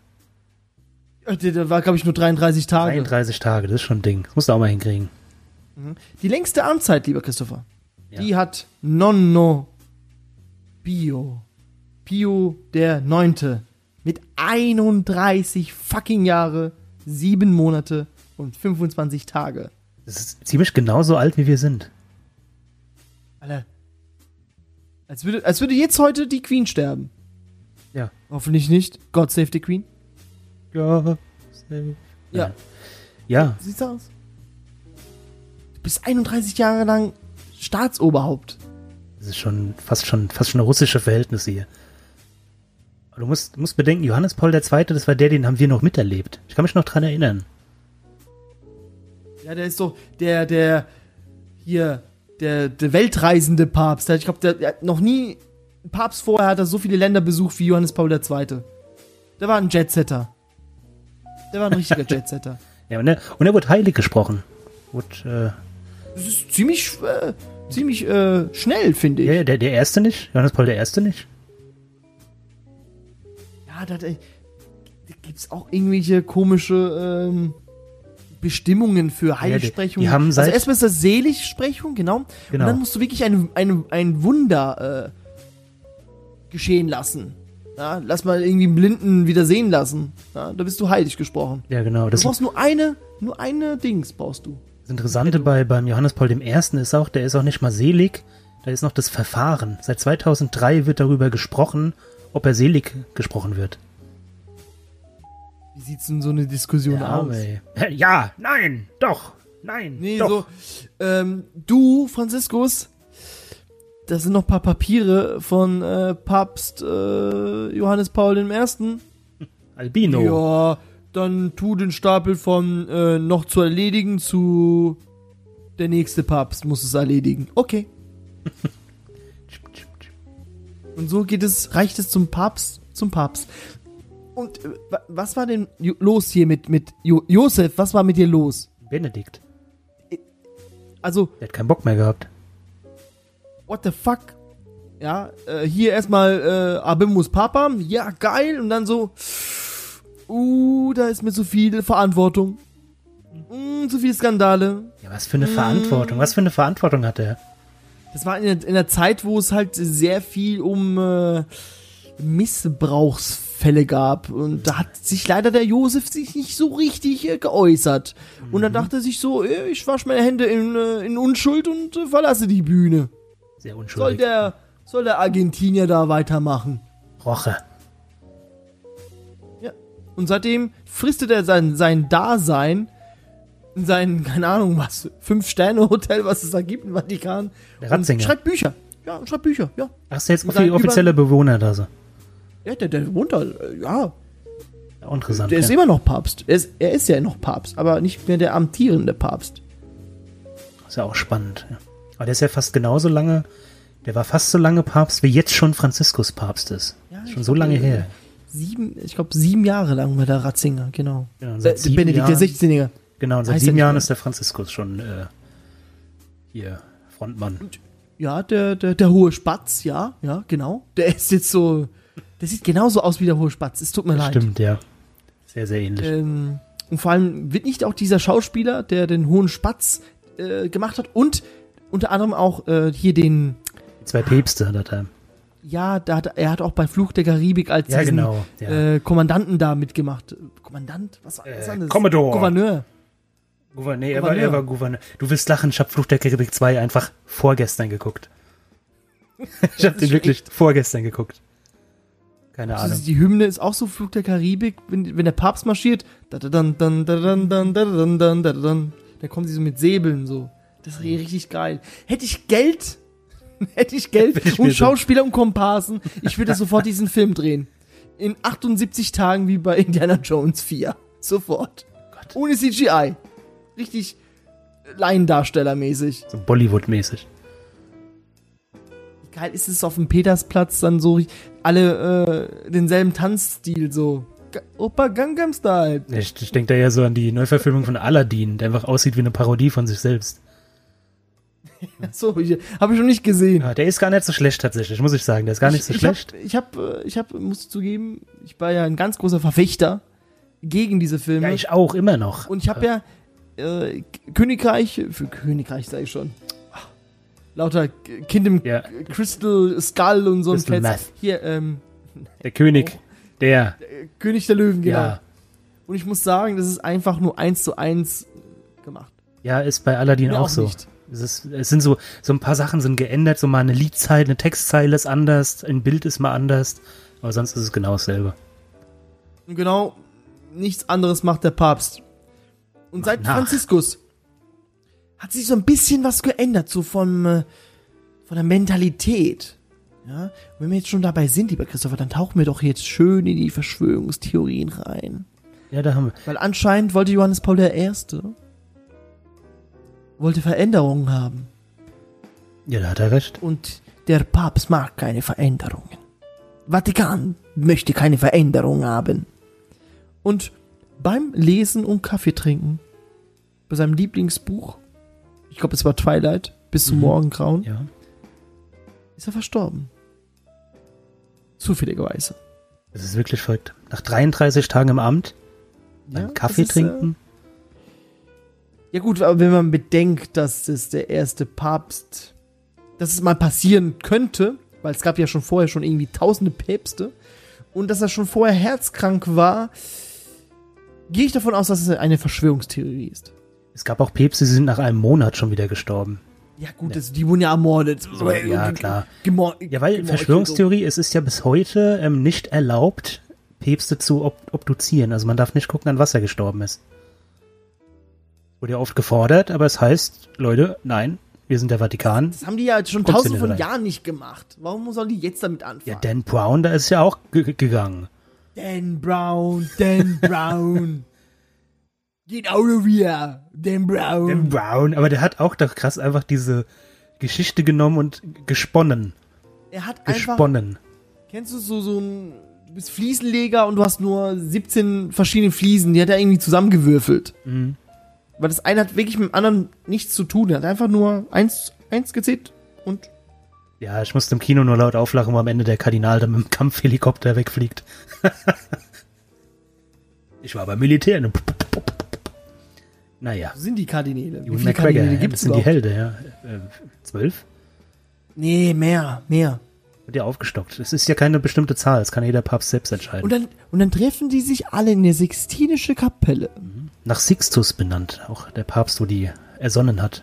Der, der war, glaube ich, nur 33 Tage. 33 Tage, das ist schon ein Ding. Das musst du auch mal hinkriegen. Die längste Amtszeit, lieber Christopher, Ja. die hat Nonno Pio. Pio der Neunte. Mit 31 fucking Jahre, 7 Monate und 25 Tage. Das ist ziemlich genauso alt, wie wir sind. Alter. Als würde, als würde jetzt heute die Queen sterben. Ja. Hoffentlich nicht. God save the Queen. Ja. Ja. Ja, Sieht's aus? Du bist 31 Jahre lang Staatsoberhaupt. das ist schon fast schon fast schon russische Verhältnisse hier. Aber du musst, musst bedenken, Johannes Paul II., das war der, den haben wir noch miterlebt. Ich kann mich noch dran erinnern. Ja, der ist doch der, der hier, der, der weltreisende Papst. Ich glaube, der, der noch nie ein Papst vorher hat er so viele Länder besucht wie Johannes Paul II. Der war ein Jetsetter. Der war ein richtiger (laughs) Jetsetter. Ja, und er, und er wurde heilig gesprochen. Wurde, Das ist ziemlich, äh, ziemlich äh, schnell, finde äh, ich. ja, der, der erste nicht? Johannes Paul der erste nicht? Ja, da, da, gibt's auch irgendwelche komische ähm, Bestimmungen für Heilsprechung. die haben also erstmal ist das Seligsprechung, genau. Genau. Und dann musst du wirklich ein, ein, ein Wunder äh, geschehen lassen. Ja, lass mal irgendwie einen Blinden wieder sehen lassen. Ja, da bist du heilig gesprochen. Ja, genau. Du Das, brauchst nur eine, nur eine Dings brauchst du. das Interessante bei, beim Johannes Paul I. ist auch, der ist auch nicht mal selig, da ist noch das Verfahren. Seit 2003 wird darüber gesprochen, ob er selig gesprochen wird. Wie sieht's denn so eine Diskussion aus? ey. Ja, nein, doch, nein, Nee, doch. so, ähm, du, Franziskus, das sind noch ein paar Papiere von äh, Papst äh, Johannes Paul I. Albino. Ja, dann tu den Stapel von äh, noch zu erledigen zu der nächste Papst muss es erledigen. Okay. (laughs) Und so geht es, reicht es zum Papst, zum Papst. Und äh, wa- was war denn los hier mit, mit jo Josef? Was war mit dir los? Benedikt. Also, Der hat keinen Bock mehr gehabt. What the fuck? Ja, äh, hier erstmal äh, Abimus Papa, ja, geil. Und dann so, uh, da ist mir zu viel Verantwortung. Mm, zu viele Skandale. Ja, was für eine Verantwortung. Was für eine Verantwortung hat er? Das war in der, in der Zeit, wo es halt sehr viel um äh, Missbrauchsfälle gab. Und da hat sich leider der Josef sich nicht so richtig äh, geäußert. Und dann dachte er sich so, äh, ich wasche meine Hände in, äh, in Unschuld und äh, verlasse die Bühne. Sehr Soll unschuldig. der, soll der Argentinier da weitermachen? Roche. Ja. Und seitdem fristet er sein, sein Dasein in sein, keine Ahnung was, Fünf-Sterne-Hotel, was es da gibt im Vatikan. Der Und Ratzinger. schreibt Bücher. Ja, und schreibt Bücher, ja. Ach, ist der jetzt offi- dann offizielle Bewohner da so. Ja, der, der wohnt da, ja. Ja, interessant. Der ist ja. immer noch Papst. Er ist, er ist ja noch Papst, aber nicht mehr der amtierende Papst. Ist ja auch spannend. Ja. Aber der ist ja fast genauso lange, der war fast so lange Papst, wie jetzt schon Franziskus Papst ist. Ja, schon so lange her. Sieben, ich glaube, sieben Jahre lang war der Ratzinger, genau. Ja, seit sieben Benedikt, der Jahren- 16-Jäger. Genau, und seit Heißt sieben Jahren ist der Franziskus schon äh, hier Frontmann. Ja, der, der, der hohe Spatz, ja, ja, genau. Der ist jetzt so, der sieht genauso aus wie der hohe Spatz. Es tut mir leid. Stimmt, ja. Sehr, sehr ähnlich. Ähm, und vor allem wird nicht auch dieser Schauspieler, der den hohen Spatz äh, gemacht hat und unter anderem auch äh, hier den, Die zwei Päpste hat er. ja, da hat, er hat auch bei Fluch der Karibik als Ja, diesen genau. Ja. äh, Kommandanten da mitgemacht. Kommandant? Was, was Äh, war das? Commodore. Gouverneur. Gouverneur, er, war, Gouverneur. er war Gouverneur. Du willst lachen, ich habe Fluch der Karibik 2 einfach vorgestern geguckt. (laughs) ich habe den wirklich vorgestern geguckt. Keine Also Ahnung. die Hymne ist auch so Flug der Karibik, wenn, wenn der Papst marschiert, da kommen sie so mit Säbeln so. Das ist richtig geil. Hätte ich Geld, (laughs) hätte ich Geld ich und Schauspieler und Komparsen, ich würde sofort diesen Film drehen. In 78 Tagen wie bei Indiana Jones 4. Sofort. Gott. Ohne CGI. Richtig Laiendarstellermäßig. So Bollywood-mäßig. Wie geil ist es auf dem Petersplatz dann so alle äh, denselben Tanzstil so. Opa Gangnam Style. Ich, ich denke da ja so an die Neuverfilmung von Aladdin, der einfach aussieht wie eine Parodie von sich selbst. (laughs) So, habe ich noch nicht gesehen. Ja, der ist gar nicht so schlecht tatsächlich, muss ich sagen. Der ist gar nicht so ich, schlecht. Ich habe, ich habe, ich hab, muss zugeben, ich war ja ein ganz großer Verfechter gegen diese Filme. Ja, ich auch, immer noch. und ich habe ja äh, Königreich, für Königreich sage ich schon. Ah, Lauter Kingdom Ja. Crystal Skull und so ein. Meth. Hier, ähm, Der König, der, äh, König der Löwen, genau. ja. Und ich muss sagen, das ist einfach nur eins zu eins gemacht. Ja, ist bei Aladdin auch, auch so. nicht. Es, ist, es sind so, so ein paar Sachen sind geändert, so mal eine Liedzeile, eine Textzeile ist anders, ein Bild ist mal anders, aber sonst ist es genau dasselbe. Und genau nichts anderes macht der Papst. Und seit nach. Franziskus hat sich so ein bisschen was geändert, so von, äh, von der Mentalität. Ja, und wenn wir jetzt schon dabei sind, lieber Christopher, dann tauchen wir doch jetzt schön in die Verschwörungstheorien rein. Ja, da haben wir. Weil anscheinend wollte Johannes Paul I. wollte Veränderungen haben. Ja, da hat er recht. Und der Papst mag keine Veränderungen. Vatikan möchte keine Veränderung haben. Und beim Lesen und Kaffee trinken, bei seinem Lieblingsbuch, ich glaube es war Twilight, bis zum Mhm. Morgengrauen, Ja. ist er verstorben. Zufälligerweise. Das ist wirklich verrückt. Nach 33 Tagen im Amt, beim Ja, Kaffee ist, äh, trinken. Ja gut, aber wenn man bedenkt, dass es der erste Papst, dass es mal passieren könnte, weil es gab ja schon vorher schon irgendwie tausende Päpste und dass er schon vorher herzkrank war, gehe ich davon aus, dass es eine Verschwörungstheorie ist. Es gab auch Päpste, die sind nach einem Monat schon wieder gestorben. Ja gut, Das, die wurden ja ermordet. Ja, klar. Gemor Ja, weil Verschwörungstheorie, es ist ja bis heute ähm, nicht erlaubt, Päpste zu ob obduzieren. Also man darf nicht gucken, an was er gestorben ist. Wurde ja oft gefordert, aber es heißt, Leute, nein, wir sind der Vatikan. Das haben die ja schon nicht von? Jahren nicht gemacht. Warum sollen die jetzt damit Ja, anfangen? Dan Brown, da ist ja auch ge- gegangen. Dan Brown, Dan Brown. Get out of here, Dan Brown. Dan Brown, aber der hat auch doch krass einfach diese Geschichte genommen und gesponnen. er hat einfach Gesponnen. Kennst du so, so ein, du bist Fliesenleger und du hast nur 17 verschiedene Fliesen, die hat er irgendwie zusammengewürfelt. Mhm. Weil das eine hat wirklich mit dem anderen nichts zu tun. Er hat einfach nur eins, eins gezählt und Ja, ich musste im Kino nur laut auflachen, wo am Ende der Kardinal dann mit dem Kampfhelikopter wegfliegt. (laughs) ich war beim Militär. Ne? Naja. sind die Kardinäle. Ewan McGregor, ja, das sind die Helden, ja. Äh, zwölf? Nee, mehr, mehr. Wird ja aufgestockt. Es ist ja keine bestimmte Zahl, das kann jeder Papst selbst entscheiden. Und dann, und dann treffen die sich alle in der Sixtinische Kapelle. Nach Sixtus benannt, auch der Papst, wo die ersonnen hat.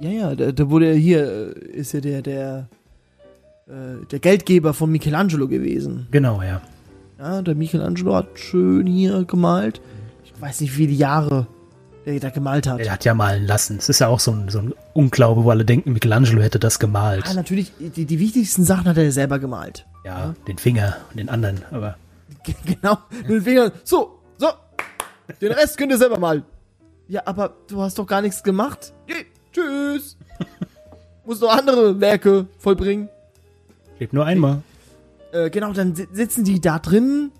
Ja, ja, da, da wurde er hier, äh, ist ja der, der, äh, der Geldgeber von Michelangelo gewesen. Genau, ja. Ja, der Michelangelo hat schön hier gemalt. Ich weiß nicht, wie viele Jahre der da gemalt hat. Er hat ja malen lassen. Es ist ja auch so ein, so ein Unglaube, wo alle denken, Michelangelo hätte das gemalt. Ah, natürlich, die, die wichtigsten Sachen hat er selber gemalt. Ja, den Finger und den anderen, aber (laughs) Genau, mit den Fingern. So, so. Den Rest könnt ihr selber malen. Ja, aber du hast doch gar nichts gemacht. Geh, tschüss. (laughs) Muss noch andere Werke vollbringen. lebt nur einmal. Äh, genau, dann si- sitzen die da drin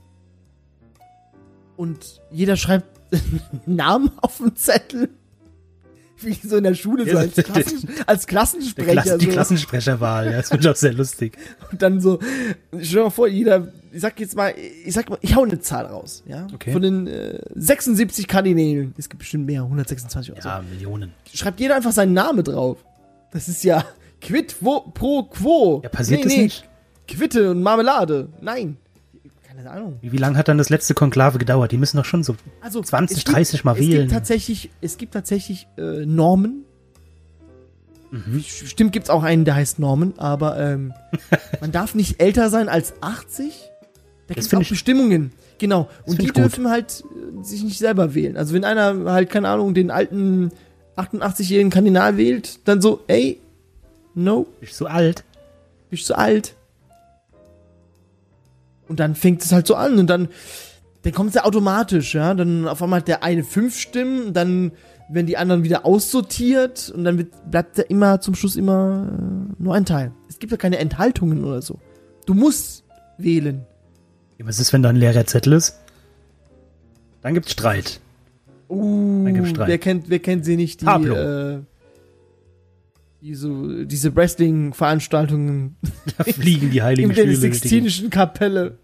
und jeder schreibt (laughs) einen Namen auf den Zettel. (laughs) Wie so in der Schule, so als, Klassen, als Klassensprecher. Klasse, die so. Klassensprecherwahl, ja, das wird auch sehr lustig. (laughs) Und dann so, stell dir mal vor, jeder, ich sag jetzt mal, ich sag mal, ich hau eine Zahl raus, ja? Okay. Von den äh, 76 Kardinälen, es gibt bestimmt mehr, 126 oder Ja, Millionen. so. Schreibt jeder einfach seinen Namen drauf. Das ist ja quid pro quo. Ja, passiert das nicht? Quitte und Marmelade. Nein. Keine Ahnung. Wie, wie lange hat dann das letzte Konklave gedauert? Die müssen doch schon so Also 20, es gibt- 30 Mal es wählen. Gibt tatsächlich, es gibt tatsächlich äh, Normen. Mhm. Stimmt, gibt's auch einen, der heißt Norman, aber ähm, (laughs) man darf nicht älter sein als 80. Da gibt's find auch Bestimmungen. Genau. Und die gut. dürfen halt äh, sich nicht selber wählen. Also wenn einer halt, keine Ahnung, den alten 88-jährigen Kardinal wählt, dann so, ey, no, Bist so alt. bist zu alt. Und dann fängt es halt so an und dann, dann kommt es ja automatisch, ja. Dann auf einmal hat der eine fünf Stimmen, dann werden die anderen wieder aussortiert und dann wird, bleibt da immer zum Schluss immer äh, nur ein Teil. Es gibt ja keine Enthaltungen oder so. Du musst wählen. Ja, was ist, wenn da ein leerer Zettel ist? Dann gibt's Streit. Uh, Dann gibt's Streit. wer kennt, wer kennt sie nicht, die, Pablo. äh, die so, diese Wrestling-Veranstaltungen Da fliegen die (laughs) heiligen in der Stühle. durch die- Sixtinischen Kapelle.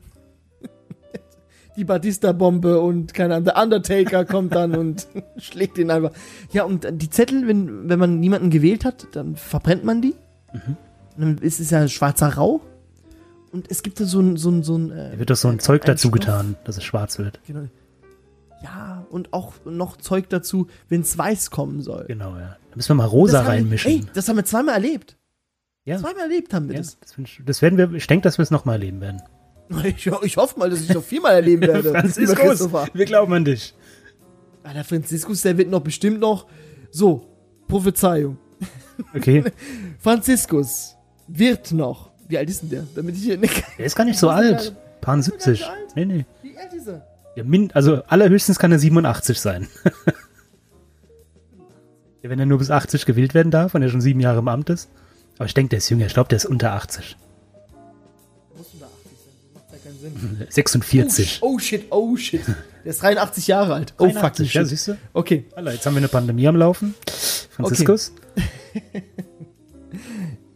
Die Batista-Bombe und keine Ahnung, der Undertaker kommt dann und (laughs) schlägt ihn einfach. Ja, und die Zettel, wenn, wenn man niemanden gewählt hat, dann verbrennt man die. Mhm. Dann ist es ja schwarzer Rauch. Und es gibt da so ein, so ein, so ein, äh, Da wird doch so ein Zeug ein dazu Stoff. getan, dass es schwarz wird. Genau. Ja, und auch noch Zeug dazu, wenn es weiß kommen soll. Genau, ja. Da müssen wir mal rosa Das reinmischen. Ey, das haben wir zweimal erlebt. ja. Zweimal erlebt haben wir ja, das. das, ich- das werden wir, ich denke, dass wir es nochmal erleben werden. (laughs) Ich, ich hoffe mal, dass ich noch viermal erleben (laughs) werde. Christopher. wir glauben an dich. Der Franziskus, der wird noch bestimmt noch. So, Prophezeiung. Okay, (laughs) Franziskus wird noch. Wie alt ist denn der? Damit ich hier nicht. der ist gar nicht so alt. Paar 70. alt? Nee, nee. Wie alt ist er? Ja, min, also allerhöchstens kann er 87 sein. wenn er nur bis 80 gewählt werden darf und er schon sieben Jahre im Amt ist. Aber ich denke, der ist jünger. Ich glaube, der ist unter 80. Ja Sinn. (laughs) 46. Oh, shit, oh shit. Der ist 83 Jahre alt. Oh, fuck, 83, ja, shit. siehst du? Okay. Alter, jetzt haben wir eine Pandemie am Laufen. Franziskus? (laughs)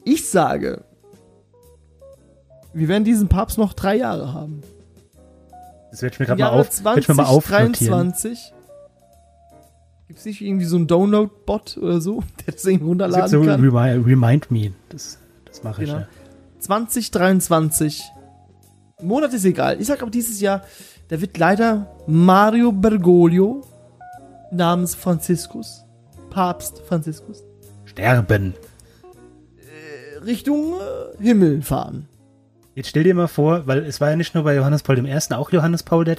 Ich sage, wir werden diesen Papst noch drei Jahre haben. Das werde ich mir gerade mal, auf, werd ich mir mal. 2023 gibt es nicht irgendwie so einen Download-Bot oder so, (laughs) der das irgendwie Das ist runterladen so kann? remi Remind Me. Das, das mache ich, Genau. ja. 2023. Monat ist egal. Ich sag aber dieses Jahr, da wird leider Mario Bergoglio namens Franziskus, Papst Franziskus, Sterben. Richtung äh, Himmel fahren. Jetzt stell dir mal vor, weil es war ja nicht nur bei Johannes Paul I., auch Johannes Paul II.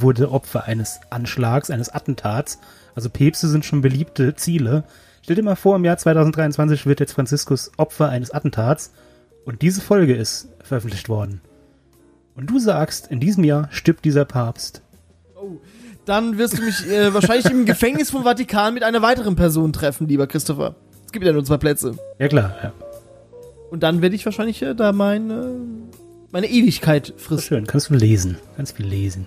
wurde Opfer eines Anschlags, eines Attentats. Also Päpste sind schon beliebte Ziele. Stell dir mal vor, im Jahr 2023 wird jetzt Franziskus Opfer eines Attentats und diese Folge ist veröffentlicht worden. Und du sagst, in diesem Jahr stirbt dieser Papst. Dann wirst du mich äh, wahrscheinlich im (laughs) Gefängnis vom Vatikan mit einer weiteren Person treffen, lieber Christopher. Es gibt ja nur zwei Plätze. Ja klar, ja. Und dann werde ich wahrscheinlich äh, da mein, äh, meine Ewigkeit frisst. schön, kannst du lesen. Ganz viel lesen.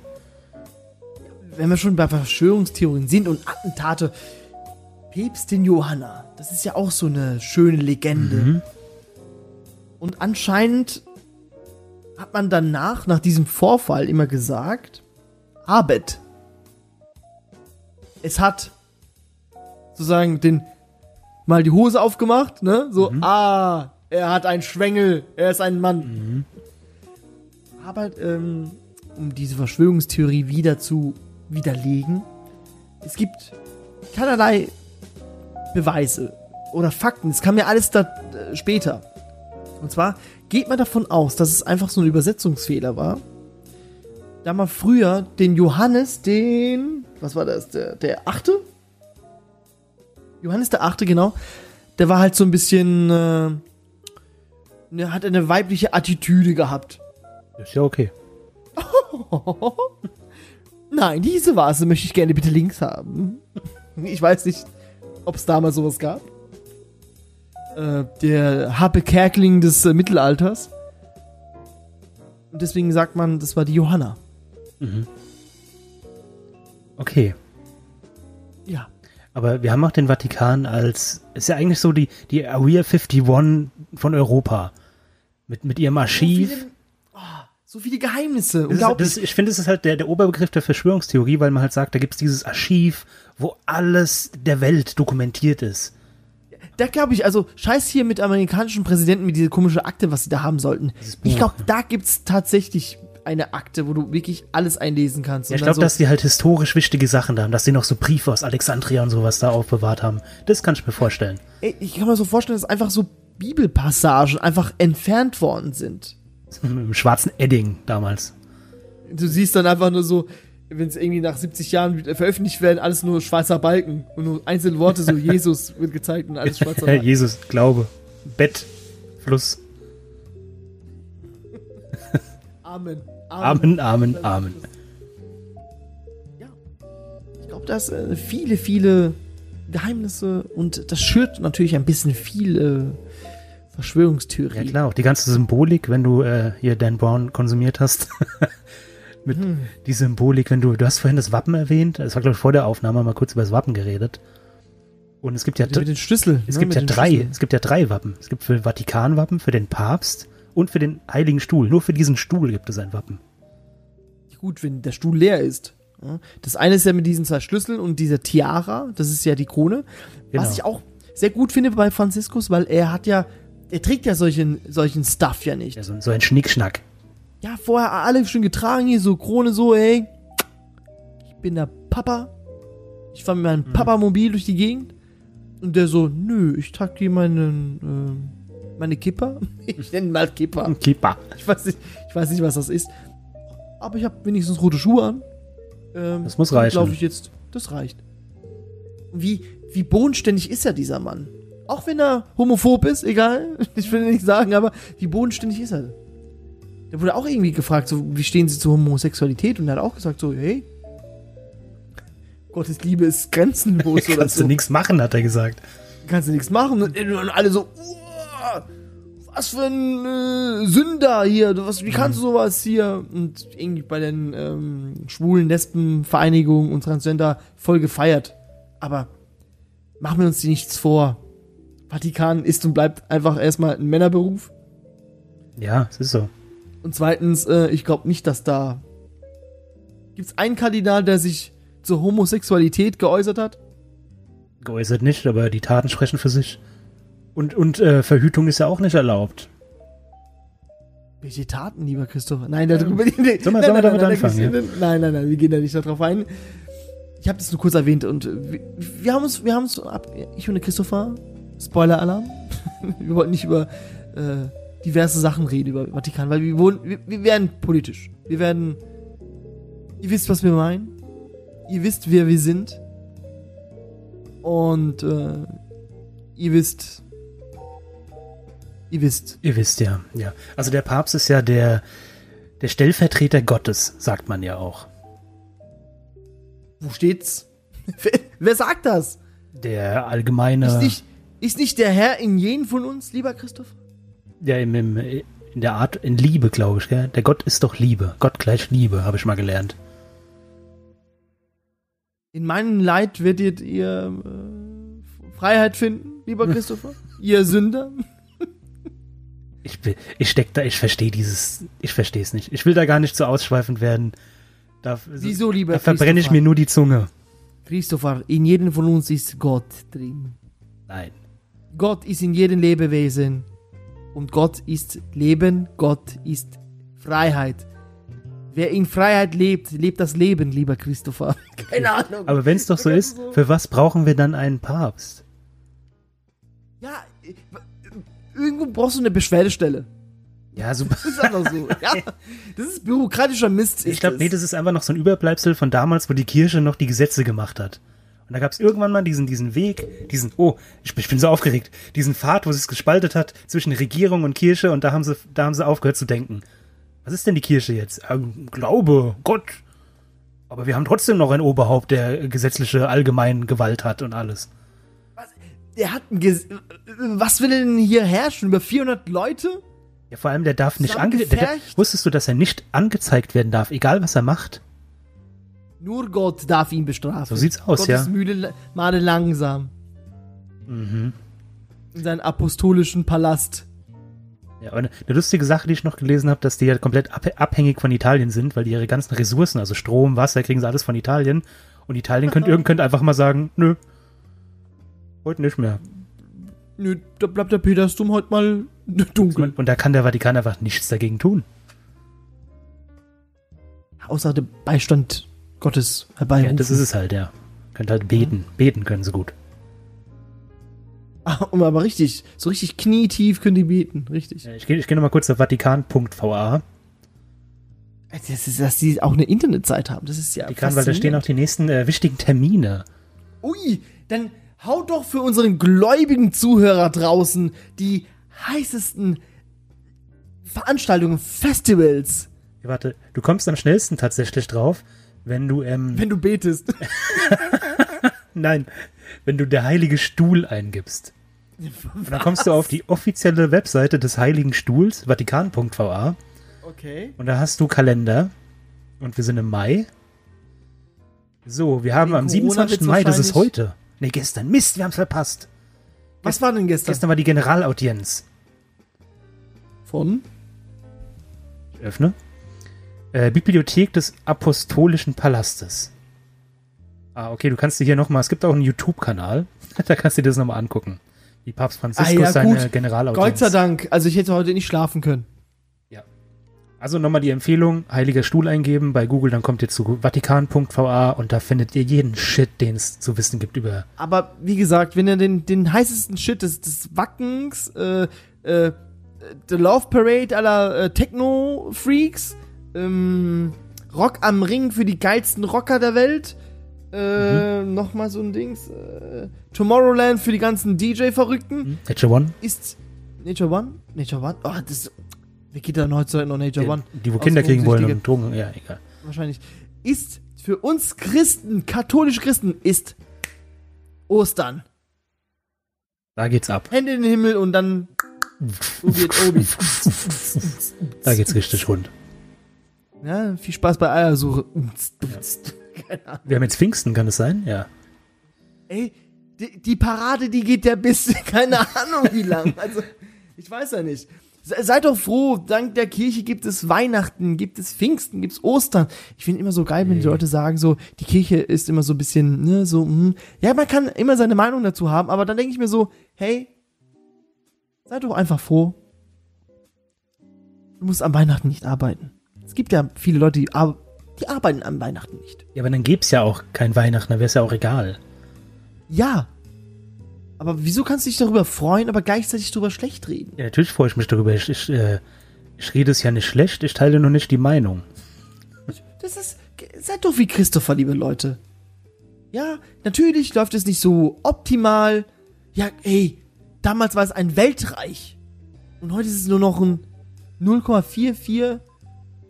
Wenn wir schon bei Verschwörungstheorien sind und Attentate, Päpstin Johanna, das ist ja auch so eine schöne Legende. Mhm. Und anscheinend hat man danach, nach diesem Vorfall, immer gesagt, Abed. Es hat sozusagen den mal die Hose aufgemacht, ne? So, ah, er hat einen Schwengel, er ist ein Mann. Aber ähm, um diese Verschwörungstheorie wieder zu widerlegen, es gibt keinerlei Beweise oder Fakten. Es kam ja alles da äh, später. Und zwar geht man davon aus, dass es einfach so ein Übersetzungsfehler war. Da man früher den Johannes, den, was war das, der, der achte? Johannes der achte, genau. Der war halt so ein bisschen, äh, hat eine weibliche Attitüde gehabt. Ist ja okay. (laughs) Nein, diese Vase möchte ich gerne bitte links haben. Ich weiß nicht, ob es damals sowas gab. Äh, der Happe Kerkeling des äh, Mittelalters. Und deswegen sagt man, das war die Johanna. Okay. Ja. Aber wir haben auch den Vatikan als, ist ja eigentlich so die, die Area 51 von Europa. Mit, mit ihrem Archiv. So viele, oh, so viele Geheimnisse. Das ist, das, ich finde, es ist halt der, der Oberbegriff der Verschwörungstheorie, weil man halt sagt, da gibt es dieses Archiv, wo alles der Welt dokumentiert ist. Da glaube ich, also scheiß hier mit amerikanischen Präsidenten, mit dieser komische Akte, was sie da haben sollten. Ich glaube, da gibt's tatsächlich eine Akte, wo du wirklich alles einlesen kannst. Ja, ich glaube, so, dass die halt historisch wichtige Sachen da haben, dass die noch so Briefe aus Alexandria und sowas da aufbewahrt haben. Das kann ich mir vorstellen. Ey, ich kann mir so vorstellen, dass einfach so Bibelpassagen einfach entfernt worden sind. (laughs) Mit dem schwarzen Edding damals. Du siehst dann einfach nur so, wenn es irgendwie nach 70 Jahren wieder veröffentlicht werden, alles nur schwarzer Balken und nur einzelne Worte, so (laughs) Jesus wird gezeigt und alles schwarzer (laughs) Balken. Jesus, Glaube, Bett, Fluss. (laughs) Amen. Amen, Amen, Amen. Ja. Ich glaube, dass äh, viele, viele Geheimnisse und das schürt natürlich ein bisschen viel äh, Verschwörungstheorie. Ja klar, auch die ganze Symbolik, wenn du äh, hier Dan Brown konsumiert hast. Mit die Symbolik, wenn du, du hast vorhin das Wappen erwähnt, es war glaube ich vor der Aufnahme mal kurz über das Wappen geredet. Und es gibt ja, Mit den Schlüssel. es ne, gibt ja drei, Schlüsseln. es gibt ja drei Wappen. Es gibt für Vatikanwappen, für den Papst und für den Heiligen Stuhl. Nur für diesen Stuhl gibt es ein Wappen. Gut, wenn der Stuhl leer ist. Das eine ist ja mit diesen zwei Schlüsseln und dieser Tiara, das ist ja die Krone. Genau. Was ich auch sehr gut finde bei Franziskus, weil er hat ja, er trägt ja solchen, solchen Stuff ja nicht. Ja, so, so ein Schnickschnack. Ja, vorher alle schon getragen, hier so Krone so, ey. Ich bin der Papa. Ich fahre mit meinem Papa-Mobil durch die Gegend. Und der so, nö, ich trage hier meinen, ähm, meine Kipper. (laughs) Ich nenne ihn mal Kipper. Kippa. Ich weiß nicht, ich weiß nicht, was das ist. Aber ich habe wenigstens rote Schuhe an. Ähm, Das muss reichen. Glaube ich jetzt. Das reicht. Wie, wie bodenständig ist ja dieser Mann? Auch wenn er homophob ist, egal. (laughs) Ich will nicht sagen, aber wie bodenständig ist er? Der wurde auch irgendwie gefragt, so, wie stehen sie zur Homosexualität? Und er hat auch gesagt, so, hey, Gottes Liebe ist grenzenlos (laughs) oder Kannst so. du nichts machen, hat er gesagt. Kannst du nichts machen. Und, alle so, "Uah, was für ein äh, Sünder hier, was, wie kannst du sowas hier? Und irgendwie bei den ähm, schwulen Lesbenvereinigungen und Transgender voll gefeiert. Aber machen wir uns die nichts vor. Vatikan ist und bleibt einfach erstmal ein Männerberuf. Ja, es ist so. Und zweitens, äh, ich glaube nicht, dass da. Gibt es einen Kandidat, der sich zur Homosexualität geäußert hat? Geäußert nicht, aber die Taten sprechen für sich. Und, und äh, Verhütung ist ja auch nicht erlaubt. Welche Taten, lieber Christopher? Nein, darüber. (laughs) Nee, Sollen wir- nein, sollen wir nein, damit nein, anfangen, Nein, nein, nein, nein, wir gehen da nicht darauf ein. Ich habe das nur kurz erwähnt und wir, wir haben uns, wir haben uns ab, ich und der Christopher, Spoiler-Alarm, (laughs) wir wollten nicht über äh, diverse Sachen reden über Vatikan, weil wir, wohnen, wir, wir werden politisch. Wir werden, ihr wisst, was wir meinen. Ihr wisst, wer wir sind. Und äh, ihr wisst, ihr wisst, Ihr wisst ja, ja. Also der Papst ist ja der, der Stellvertreter Gottes, sagt man ja auch. wo steht's? (laughs) wer, wer sagt das? Der allgemeine, Ist nicht, ist nicht der Herr in jeden von uns, lieber Christoph? Ja, im, im, in der Art, in Liebe, glaube ich, gell? Der Gott ist doch Liebe. Gott gleich Liebe, habe ich mal gelernt. In meinem Leid werdet ihr äh, Freiheit finden, lieber (laughs) Christopher. ihr Sünder. Ich, ich steck da, ich verstehe dieses, ich verstehe es nicht. Ich will da gar nicht so ausschweifend werden. Da, Wieso, lieber da verbrenne ich mir nur die Zunge. Christopher, in jedem von uns ist Gott drin. Nein. Gott ist in jedem Lebewesen. Und Gott ist Leben, Gott ist Freiheit. Wer in Freiheit lebt, lebt das Leben, lieber Christopher. (laughs) Keine Ahnung. Aber wenn es doch so ist, für was brauchen wir dann einen Papst? Ja, irgendwo brauchst du eine Beschwerdestelle. Ja, (laughs) super. Das ist einfach so. ja, das ist bürokratischer Mist. Ich glaube, das. nee, das ist einfach noch so ein Überbleibsel von damals, wo die Kirche noch die Gesetze gemacht hat. Und da gab es irgendwann mal diesen, diesen Weg, diesen, oh, ich, bin- ich bin so aufgeregt, diesen Pfad, wo es gespaltet hat zwischen Regierung und Kirche und da haben sie, da haben sie aufgehört zu denken. Was ist denn die Kirche jetzt? Ähm, Glaube, Gott. Aber wir haben trotzdem noch ein Oberhaupt, der gesetzliche allgemeine Gewalt hat und alles. Der hat ein Ges Was will denn hier herrschen? Über 400 Leute? Ja, vor allem, der darf nicht ange... Der, der, Zusammengefercht? wusstest du, dass er nicht angezeigt werden darf, egal was er macht? Nur Gott darf ihn bestrafen. So sieht's aus, Gott ja. ist müde, made langsam. Mhm. In seinem apostolischen Palast. Ja, aber eine, lustige Sache, die ich noch gelesen habe, dass die ja komplett ab, abhängig von Italien sind, weil die ihre ganzen Ressourcen, also Strom, Wasser, kriegen sie alles von Italien. Und Italien könnte, irgend könnte einfach mal sagen, nö, heute nicht mehr. Nö, da bleibt der Petersdom heute mal dunkel. Und da kann der Vatikan einfach nichts dagegen tun. Außer der Beistand Gottes Ja, herbeirufen. das ist es halt, ja. Könnt halt beten. Beten können sie gut. Ah, aber richtig, so richtig knietief können die beten, richtig. Ja, Ich gehe ich geh nochmal kurz auf vatikan.va. Das ist, dass die auch eine Internetseite haben, das ist ja Vatikan, weil da stehen auch die nächsten äh, wichtigen Termine. Ui, dann hau doch für unseren gläubigen Zuhörer draußen die heißesten Veranstaltungen, Festivals, Ja, warte, du kommst am schnellsten tatsächlich drauf, wenn du, ähm, wenn du betest. (laughs) nein, wenn du der heilige Stuhl eingibst. Und dann kommst du auf die offizielle Webseite des Heiligen Stuhls, vatikan.va, Okay. und da hast du Kalender. Und wir sind im Mai. So, wir haben Wegen am Corona 27. wird's Mai, das ist heute. Nee, gestern. Mist, wir haben's verpasst. Was war denn gestern? Gestern war die Generalaudienz. Von? Ich öffne. Äh, Bibliothek des Apostolischen Palastes. Ah, okay, du kannst dir hier nochmal, es gibt auch einen YouTube-Kanal, (laughs) da kannst du dir das nochmal angucken. Wie Papst Franziskus Ah, ja, seine gut. Generalaudienz. Gott sei Dank. Also ich hätte heute nicht schlafen können. Also nochmal die Empfehlung, Heiliger Stuhl eingeben bei Google, dann kommt ihr zu vatikan.va und da findet ihr jeden Shit, den es zu wissen gibt über. Aber wie gesagt, wenn ihr den, den heißesten Shit des, des Wackens, äh, äh, The Love Parade aller äh, Techno-Freaks, ähm, Rock am Ring für die geilsten Rocker der Welt, äh, nochmal so ein Dings, äh, Tomorrowland für die ganzen DJ-Verrückten, Nature One? ist Nature One? Nature One? Oh, das, wer geht da heutzutage noch Nature One? Die, die wo Kinder kriegen wollen und Drogen, ja, egal. wahrscheinlich, ist für uns Christen, katholische Christen, ist Ostern. Da geht's ab. Hände in den Himmel und dann so wird Obi. Da geht's richtig rund. Ja, viel Spaß bei Eiersuche. Keine Ahnung. Wir haben jetzt Pfingsten, kann es sein? Ja. Ey, die, die Parade, die geht ja bis, (laughs) keine Ahnung wie lang. Also, ich weiß ja nicht. Se- Seid doch froh, dank der Kirche gibt es Weihnachten, gibt es Pfingsten, gibt es Ostern. Ich finde immer so geil, wenn die Leute sagen so, die Kirche ist immer so ein bisschen, ne, so, hm. ja, man kann immer seine Meinung dazu haben, aber dann denke ich mir so, hey, seid doch einfach froh. Du musst am Weihnachten nicht arbeiten. Es gibt ja viele Leute, die, ar die arbeiten am Weihnachten nicht. Ja, aber dann gäb's ja auch kein Weihnachten, dann wär's ja auch egal. Ja. Aber wieso kannst du dich darüber freuen, aber gleichzeitig darüber schlecht reden? Ja, natürlich freue ich mich darüber. Ich, ich, äh, ich rede es ja nicht schlecht, ich teile nur nicht die Meinung. Das ist. Seid doch wie Christopher, liebe Leute. Ja, natürlich läuft es nicht so optimal. Ja, ey, damals war es ein Weltreich. Und heute ist es nur noch ein 0,44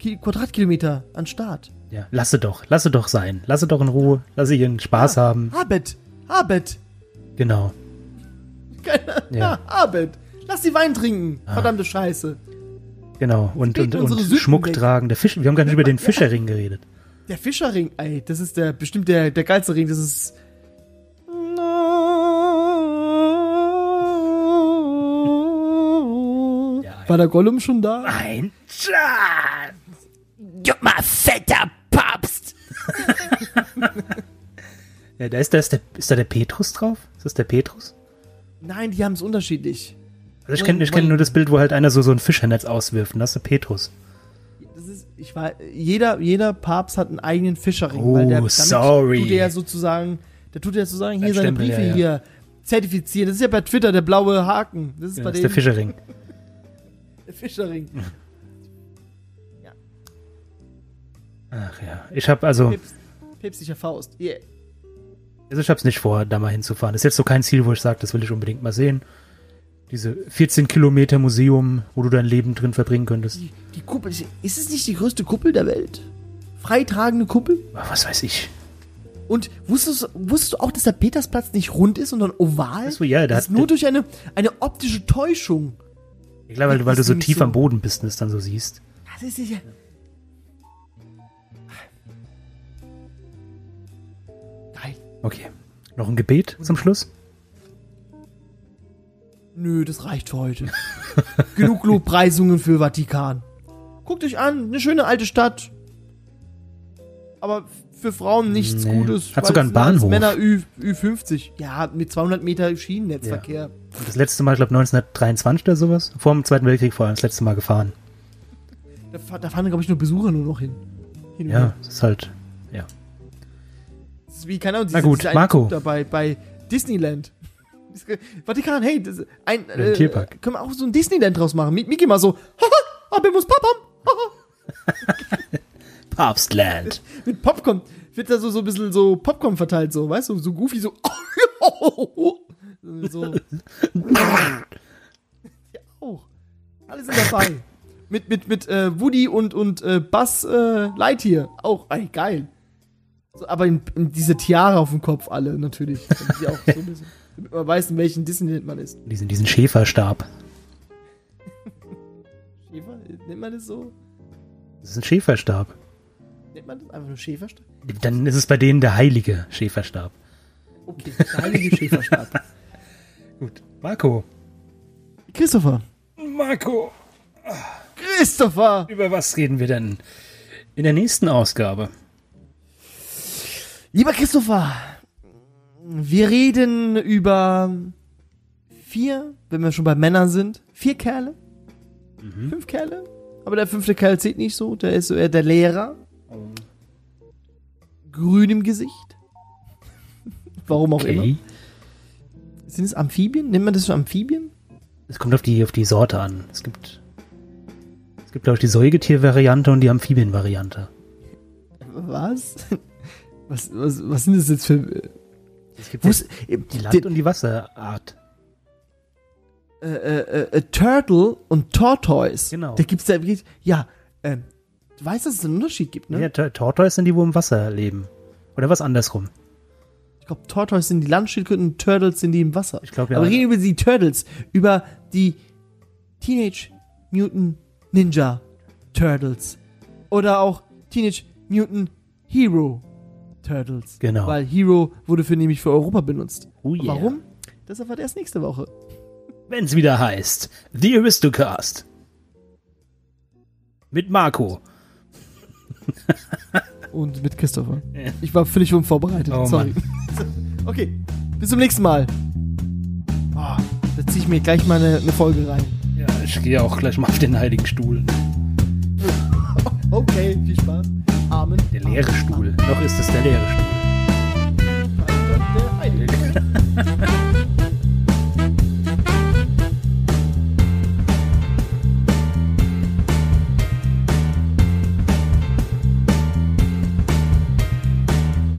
Ki- Quadratkilometer an Start. Ja, lasse doch, lasse doch sein. Lasse doch in Ruhe, lasse ihren Spaß haben. Arbeit, Arbeit. Genau. Keine, Ja. (laughs) ja. Arbeit. Lass die Wein trinken. Ah. Verdammte Scheiße. Genau, und, und, und Schmuck tragen. Der Fisch, wir haben gar nicht über den Fischerring geredet. Der Fischerring, ey, das ist der bestimmt der, der geilste Ring, das ist. War der Gollum schon da? Ein Schatz! Jummer, fetter Papst! (laughs) Ja, da ist, da ist, der, ist da der Petrus drauf? Ist das der Petrus? Nein, die haben es unterschiedlich. Also ich kenne ich kenn nur das Bild, wo halt einer so, so ein Fischernetz auswirft und das ist der Petrus. Das ist, ich war, jeder, jeder Papst hat einen eigenen Fischerring, Oh, weil der damit sorry. tut er ja sozusagen, der tut ja sozusagen hier Ein seine Stempel, Briefe ja, ja. hier zertifizieren. Das ist ja bei Twitter der blaue Haken. Das ist Ja, bei das ist der dem (laughs) Fischerring. Fischerring. Ach ja. Ich habe also, päpstlicher Faust. Yeah. also ich habe es nicht vor, da mal hinzufahren. Das ist jetzt so kein Ziel, wo ich sage, das will ich unbedingt mal sehen. Diese 14 Kilometer Museum, wo du dein Leben drin verbringen könntest. Die, die Kuppel, ist es nicht die größte Kuppel der Welt? Freitragende Kuppel? Ah, Was weiß ich. Und wusstest, du- wusstest du auch, dass der Petersplatz nicht rund ist, sondern oval? Ach so, ja, der das ist nur durch eine, eine optische Täuschung. Ich glaube, weil, du- weil du so tief so. am Boden bist und es dann so siehst. Das ist sicher. Geil. Okay. Noch ein Gebet zum Schluss? Nö, das reicht für heute. (laughs) Genug Lobpreisungen für Vatikan. Guckt euch an, eine schöne alte Stadt. Aber für Frauen nichts Nee. Gutes. Hat sogar einen Bahnhof. Männer Ü, Ü50. Ja, mit 200 Meter Schienennetzverkehr. Und das letzte Mal, ich glaube 1923 oder sowas. Vor dem Zweiten Weltkrieg vor allem das letzte Mal gefahren. Da, da fahren, glaube ich, nur Besucher nur noch hin. hin Ja, das ist halt, ja. Das ist wie, keine Ahnung, Na gut, Marco. Dabei, bei Disneyland. (laughs) Vatikan, hey, ein, Ein Tierpark. können wir auch so ein Disneyland draus machen. Mi- Mickey mal so, (laughs) haha, Abemus Papam, (laughs) haha. Papstland. Mit Popcorn wird da so, so ein bisschen so Popcorn verteilt, so, weißt du, so goofy, so. (laughs) so. ja, auch. Alle sind dabei. mit mit, mit äh, Woody und, und äh, Buzz äh, Lightyear. Auch, ey, geil. So, aber in, in diese Tiara auf dem Kopf alle, natürlich. Damit, die auch so ein bisschen, damit man weiß, in welchen Disneyland man ist. Diesen, diesen Schäferstab. Schäfer? Nennt man das so? Das ist ein Schäferstab. Nennt man das einfach nur Schäferstab? Dann ist es bei denen der heilige Schäferstab. Okay, der heilige Schäferstab. (laughs) Gut. Marco. Christopher. Marco. Christopher! Über was reden wir denn in der nächsten Ausgabe? Lieber Christopher, wir reden über vier, wenn wir schon bei Männern sind, vier Kerle, fünf Kerle, aber der fünfte Kerl zählt nicht so, der ist so eher der Lehrer, grün im Gesicht, warum auch immer. Okay. Sind es Amphibien? Nennt man das schon Amphibien? Es kommt auf die, auf die Sorte an. Es gibt, es gibt, glaube ich, die Säugetier-Variante und die Amphibien-Variante. Was? (laughs) Was, was, was sind das jetzt für... Es gibt Wo ist, die Land- und die Wasserart. äh, äh, äh, Turtle und Tortoise. Genau. Da gibt's da wirklich, ja, ähm, du weißt, dass es einen Unterschied gibt, ne? Ja, Tor- Tortoise sind die, wo im Wasser leben. Oder was andersrum. Ich glaube, Tortoise sind die Landschildkröten und Turtles sind die im Wasser. Ich glaube, ja. Aber wir reden über die Turtles, über die Teenage Mutant Ninja Turtles. Oder auch Teenage Mutant Hero Turtles. Genau. Weil Hero wurde für nämlich für Europa benutzt. Oh yeah. Warum? Das erfahrt erst nächste Woche. Wenn es wieder heißt The Aristocast. Mit Marco. (laughs) und mit Christopher. Ich war völlig unvorbereitet. Oh, Sorry. (laughs) Okay, bis zum nächsten Mal. Oh, da ziehe ich mir gleich mal eine, eine Folge rein. Ja, ich gehe auch gleich mal auf den Heiligen Stuhl. (laughs) okay, viel Spaß. Amen. Der leere Stuhl. Noch ist es der leere Stuhl. Der Heilige.